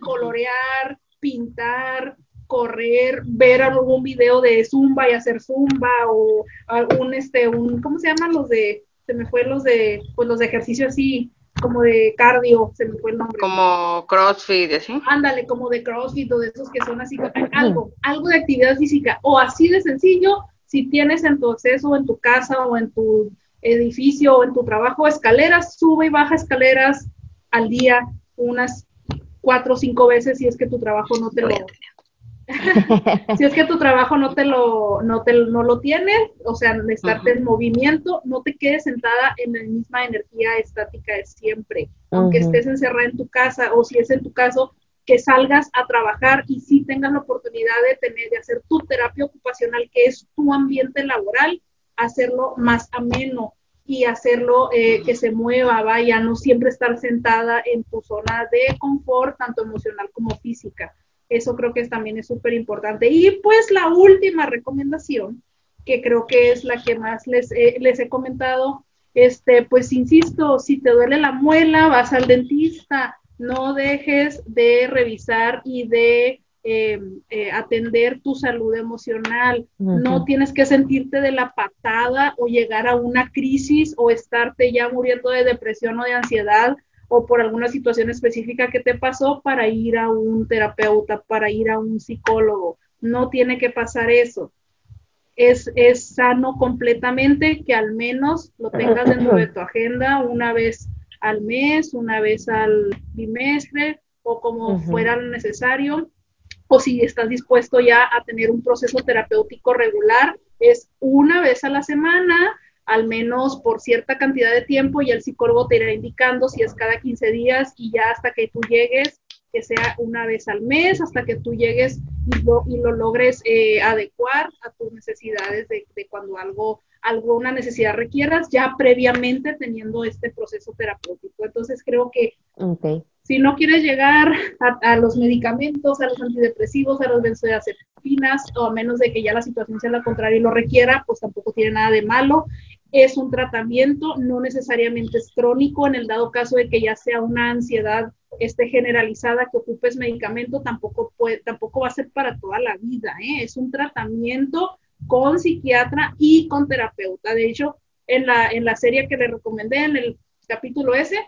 colorear, pintar, correr, ver algún video de zumba y hacer zumba o algún este un ¿cómo se llaman los de se me fue los de pues los de ejercicio así como de cardio, se me fue el nombre. Como CrossFit, ¿sí? Ándale, como de CrossFit o de esos que son así, algo, algo de actividad física o así de sencillo, si tienes en tu acceso en tu casa o en tu edificio o en tu trabajo escaleras, sube y baja escaleras al día unas cuatro o cinco veces si es que tu trabajo no te lo, si es que tu trabajo no te lo, no te, no lo tiene, o sea, estarte en movimiento, no te quedes sentada en la misma energía estática de siempre, aunque estés encerrada en tu casa o si es en tu caso que salgas a trabajar y si tengas la oportunidad de tener, de hacer tu terapia ocupacional, que es tu ambiente laboral, hacerlo más ameno y hacerlo eh, que se mueva, vaya, no siempre estar sentada en tu zona de confort, tanto emocional como física. Eso creo que también es súper importante. Y pues la última recomendación, que creo que es la que más les, les he comentado, este, pues insisto, si te duele la muela, vas al dentista, no dejes de revisar y de eh, eh, atender tu salud emocional. No tienes que sentirte de la patada o llegar a una crisis o estarte ya muriendo de depresión o de ansiedad o por alguna situación específica que te pasó para ir a un terapeuta, para ir a un psicólogo. No tiene que pasar eso. Es, es sano completamente que al menos lo tengas dentro de tu agenda una vez al mes, una vez al bimestre o como fuera necesario o si estás dispuesto ya a tener un proceso terapéutico regular, es una vez a la semana, al menos por cierta cantidad de tiempo y el psicólogo te irá indicando si es cada 15 días y ya hasta que tú llegues, que sea una vez al mes, hasta que tú llegues y lo, y lo logres eh, adecuar a tus necesidades de, de cuando algo alguna necesidad requieras, ya previamente teniendo este proceso terapéutico. Entonces creo que si no quieres llegar a, los medicamentos, a los antidepresivos, a los benzodiazepinas, o a menos de que ya la situación sea la contraria y lo requiera, pues tampoco tiene nada de malo. Es un tratamiento, no necesariamente es crónico, en el dado caso de que ya sea una ansiedad este, generalizada que ocupes medicamento, tampoco, puede, tampoco va a ser para toda la vida. ¿eh? Es un tratamiento con psiquiatra y con terapeuta. De hecho, en la, en la serie que le recomendé, en el capítulo ese,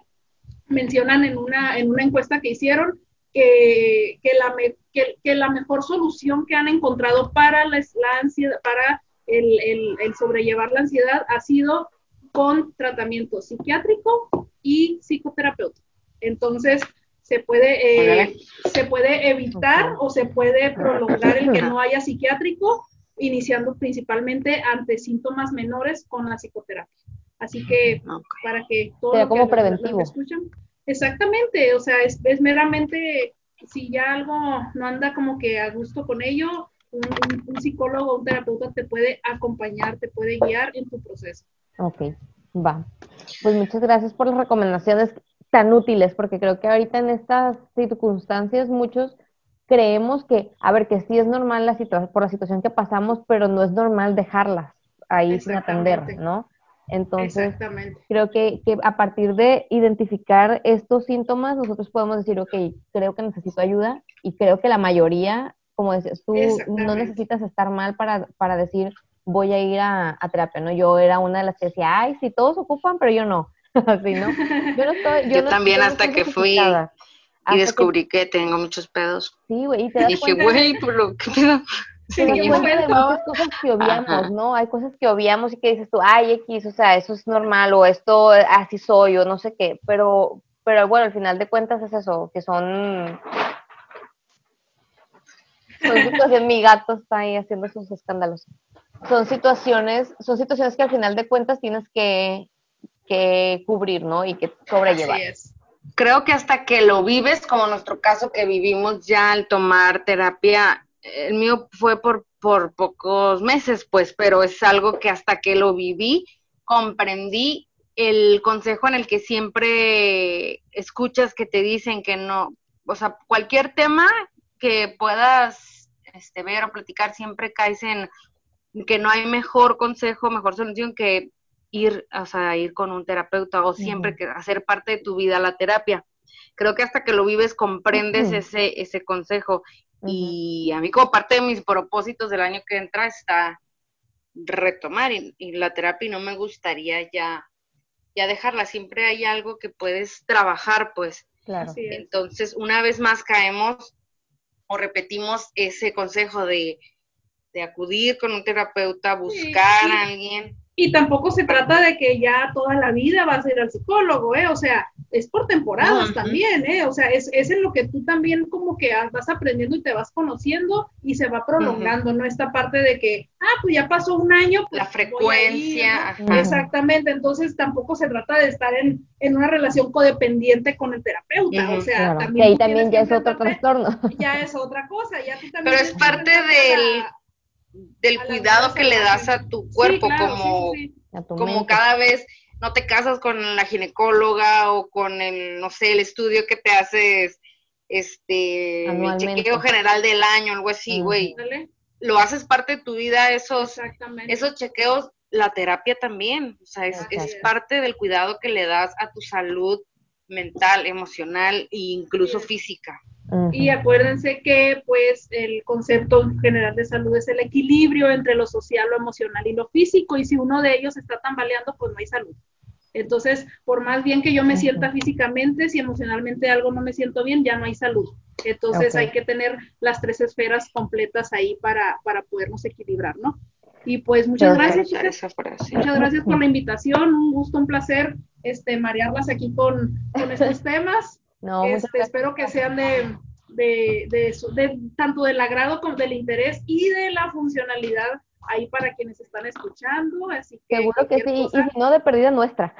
mencionan en una, en una encuesta que hicieron que, que, la, que la mejor solución que han encontrado para la, la ansiedad, para el, el, el, sobrellevar la ansiedad ha sido con tratamiento psiquiátrico y psicoterapéutico. Entonces, se puede, eh, se puede evitar o se puede prolongar el que no haya psiquiátrico, iniciando principalmente ante síntomas menores con la psicoterapia. Así que para que todos como preventivo. escuchan, exactamente, o sea, es, es, meramente si ya algo no anda como que a gusto con ello, un, un, psicólogo, un terapeuta te puede acompañar, te puede guiar en tu proceso. Ok, va. Pues muchas gracias por las recomendaciones tan útiles, porque creo que ahorita en estas circunstancias muchos creemos que, a ver, que sí es normal la situación, por la situación que pasamos, pero no es normal dejarlas ahí sin atender, ¿no? Entonces, creo que, que, a partir de identificar estos síntomas, nosotros podemos decir, ok, creo que necesito ayuda y creo que la mayoría, como decías tú, no necesitas estar mal para, para decir, voy a ir a, a, terapia, ¿no? Yo era una de las que decía, ay, sí, todos ocupan, pero yo no. Así, ¿no? Yo, no estoy, yo, yo no, también yo hasta que fui y descubrí que... que... tengo muchos pedos. Sí, güey, y te das dije, güey, pero qué pedo. Sí, te das de muchas cosas que obviamos, Ajá. ¿no? Hay cosas que obviamos y que dices tú, ay, X, o sea, eso es normal, o esto, así soy, o no sé qué, pero, pero bueno, al final de cuentas es eso, que son son situaciones, mi gato está ahí haciendo sus escándalos. Son situaciones, son situaciones que al final de cuentas tienes que, que cubrir, ¿no? Y que sobrellevar. Creo que hasta que lo vives, como nuestro caso que vivimos ya al tomar terapia, el mío fue por, por pocos meses, pues, pero es algo que hasta que lo viví, comprendí el consejo en el que siempre escuchas que te dicen que no, o sea, cualquier tema que puedas este, ver o platicar, siempre caes en que no hay mejor consejo, mejor solución que ir, o sea, ir con un terapeuta o siempre uh -huh. que hacer parte de tu vida la terapia. Creo que hasta que lo vives comprendes uh -huh. ese, ese consejo. Uh -huh. Y a mí como parte de mis propósitos del año que entra está retomar y, y, la terapia y no me gustaría ya, ya dejarla. Siempre hay algo que puedes trabajar, pues. Claro. Entonces, una vez más caemos o repetimos ese consejo de, de acudir con un terapeuta, buscar sí, sí. a alguien y tampoco se trata de que ya toda la vida vas a ir al psicólogo, ¿eh? O sea, es por temporadas uh -huh. también, ¿eh? O sea, es, es, en lo que tú también como que vas aprendiendo y te vas conociendo y se va prolongando, uh -huh. ¿no? Esta parte de que, ah, pues ya pasó un año. Pues la frecuencia. Ir, ¿no? Exactamente, entonces tampoco se trata de estar en, en una relación codependiente con el terapeuta, uh -huh. o sea, claro. también. Ahí también ya es otro trastorno. Ya es otra cosa, ya tú también. Pero es parte del... La, del cuidado que le das a tu cuerpo, sí, claro, como, sí, sí. como cada vez no te casas con la ginecóloga o con el, no sé, el estudio que te haces, este, el chequeo general del año, algo así, güey. Uh -huh. Lo haces parte de tu vida, esos, esos chequeos, la terapia también, o sea, es, es, parte del cuidado que le das a tu salud mental, emocional e incluso física. Uh -huh. Y acuérdense que pues el concepto general de salud es el equilibrio entre lo social, lo emocional y lo físico y si uno de ellos está tambaleando pues no hay salud. Entonces, por más bien que yo me sienta físicamente, si emocionalmente algo no me siento bien, ya no hay salud. Entonces okay. hay que tener las tres esferas completas ahí para, para podernos equilibrar, ¿no? Y pues muchas gracias, chicas. Muchas gracias por la invitación, un gusto, un placer este, marearlas aquí con, con estos temas. No, este, espero que sean de, de, de, de, tanto del agrado como del interés y de la funcionalidad ahí para quienes están escuchando. Así que Seguro que sí, cosa... y si no, de perdida nuestra.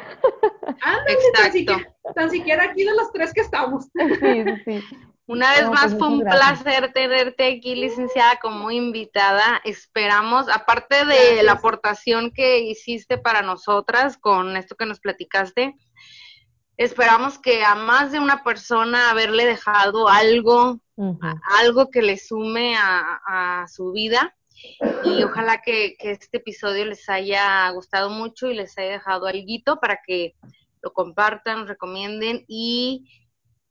Ándale, tan siquiera, tan siquiera aquí de los tres que estamos. Sí, sí. Una vez no, más pues fue un gracias. placer tenerte aquí, licenciada, como invitada. Esperamos, aparte de gracias. la aportación que hiciste para nosotras con esto que nos platicaste, esperamos que a más de una persona haberle dejado algo, uh -huh. algo que le sume a, a su vida. Y ojalá que, que, este episodio les haya gustado mucho y les haya dejado algo para que lo compartan, recomienden y,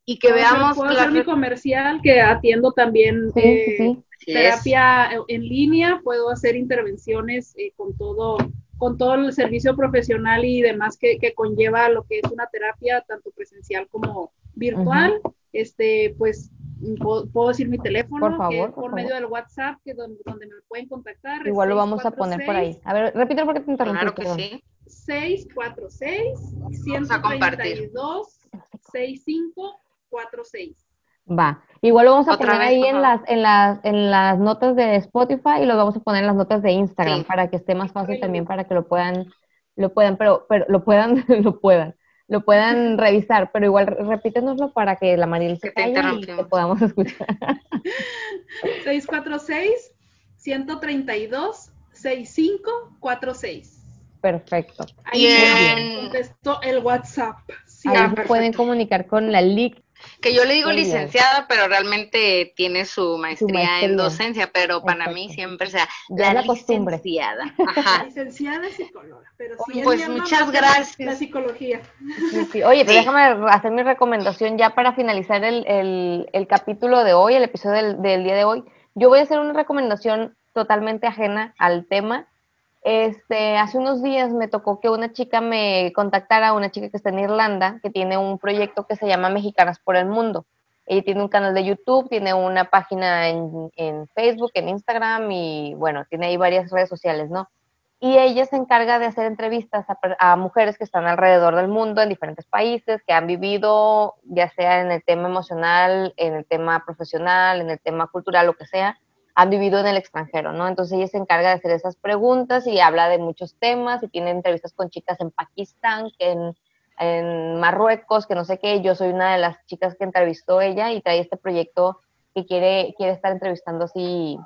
y que veamos. Puedo hacer mi comercial que atiendo también sí, eh, sí. terapia en línea, puedo hacer intervenciones eh, con todo con todo el servicio profesional y demás que, que conlleva lo que es una terapia, tanto presencial como virtual. Este, pues puedo, puedo decir mi teléfono, Por favor, que por por favor. medio del WhatsApp, que donde, donde me pueden contactar. Igual lo vamos a poner por ahí. 646 A ver, repítelo porque te interrumpí. Claro que perdón. sí. 646 Vamos a compartir. 132 6546. Va. Igual lo vamos a Otra poner vez, ahí en las, en las, en las notas de Spotify y lo vamos a poner en las notas de Instagram Sí. para que esté más fácil también para que lo puedan, lo puedan, pero, pero lo puedan, lo puedan, lo puedan revisar, pero igual repítenoslo para que la Mariel se calle y podamos escuchar. 646 132 6546. Perfecto. Ahí Y me en- contestó el WhatsApp. Sí, Ahí Ah, se pueden comunicar con la LIC. Que yo le digo licenciada, pero realmente tiene su maestría, maestría. en docencia, pero para mí siempre sea Ya es la costumbre. licenciada. Ajá. licenciada psicóloga. Pero sí, Pues él llama muchas la- gracias. La psicología. Sí, sí. Oye, pero Sí. déjame hacer mi recomendación ya para finalizar el, el- el capítulo de hoy, el episodio del, del día de hoy. Yo voy a hacer una recomendación totalmente ajena al tema. Este, hace unos días me tocó que una chica me contactara, una chica que está en Irlanda, que tiene un proyecto que se llama Mexicanas por el Mundo. Ella tiene un canal de YouTube, tiene una página en, Facebook, en Instagram y bueno, tiene ahí varias redes sociales, ¿no? y ella se encarga de hacer entrevistas a mujeres que están alrededor del mundo, en diferentes países, que han vivido, ya sea en el tema emocional, en el tema profesional, en el tema cultural, lo que sea, han vivido en el extranjero, ¿no? Entonces ella se encarga de hacer esas preguntas y habla de muchos temas y tiene entrevistas con chicas en Pakistán, que en, Marruecos, que no sé qué, yo soy una de las chicas que entrevistó ella y trae este proyecto que quiere, quiere estar entrevistando así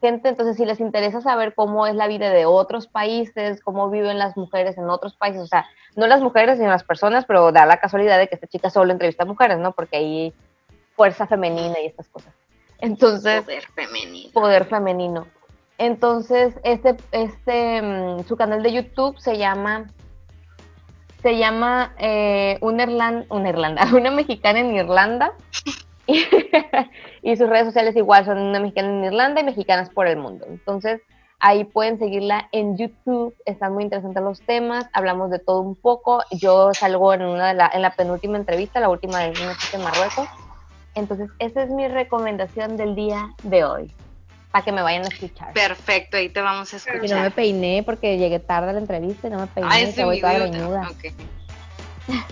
gente, entonces si les interesa saber cómo es la vida de otros países, cómo viven las mujeres en otros países, o sea, no las mujeres sino las personas, pero da la casualidad de que esta chica solo entrevista a mujeres, ¿no? Porque hay fuerza femenina y estas cosas. Entonces, Poder femenino. poder femenino. Entonces, este, este, mm, su canal de YouTube se llama, se llama eh, una, Irlanda, una Irlanda, una mexicana en Irlanda. y sus redes sociales igual son una mexicana en Irlanda y mexicanas por el mundo. Entonces, ahí pueden seguirla en YouTube. Están muy interesantes los temas. Hablamos de todo un poco. Yo salgo en, una de la, en la penúltima entrevista, la última de Marruecos. Entonces, esa es mi recomendación del día de hoy. Para que me vayan a escuchar. Perfecto, ahí te vamos a Y no me escuchar. peiné porque llegué tarde a la entrevista y no me peiné. Ay, que sí, voy toda greñuda. Ok.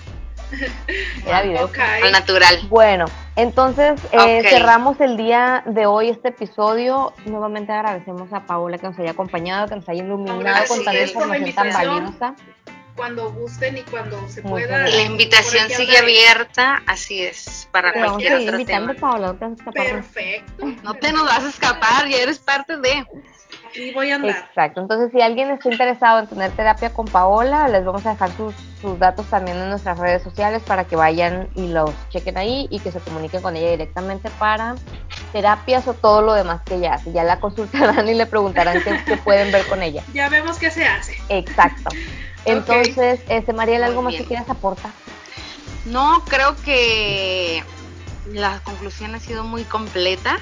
Era video. Ok. Al natural. Bueno, entonces eh, cerramos el día de hoy este episodio. Nuevamente agradecemos a Paola que nos haya acompañado, que nos haya iluminado con tanta información tan valiosa. Cuando gusten y cuando se pueda. La invitación sigue abierta, así es, para a cualquier otro invitando, tema. Paola, no te. Perfecto. No te nos vas a escapar, ya eres parte de. Aquí voy a andar. Exacto, entonces si alguien está interesado en tener terapia con Paola, les vamos a dejar sus, sus datos también en nuestras redes sociales para que vayan y los chequen ahí y que se comuniquen con ella directamente para terapias o todo lo demás que ella hace. Ya la consultarán y le preguntarán qué, qué pueden ver con ella. Ya vemos qué se hace. Exacto. Entonces, este Mariel, Muy ¿algo más bien. que quieras aportar? No, creo que la conclusión ha sido muy completa.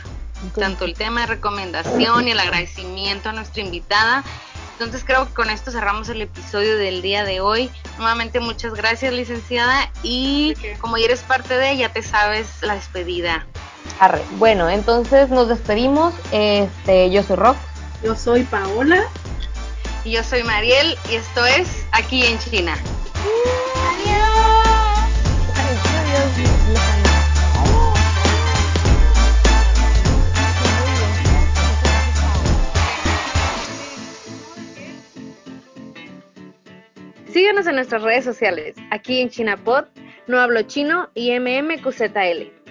Tanto el tema de recomendación y el agradecimiento a nuestra invitada. Entonces creo que con esto cerramos el episodio del día de hoy. Nuevamente muchas gracias licenciada y como ya eres parte de, ya te sabes la despedida. Arre. Bueno, entonces nos despedimos. Este, yo soy Rox. Yo soy Paola. Y yo soy Mariel y esto es Aquí en China. Síguenos en nuestras redes sociales, aquí en ChinaPod, No Hablo Chino y MMQZL.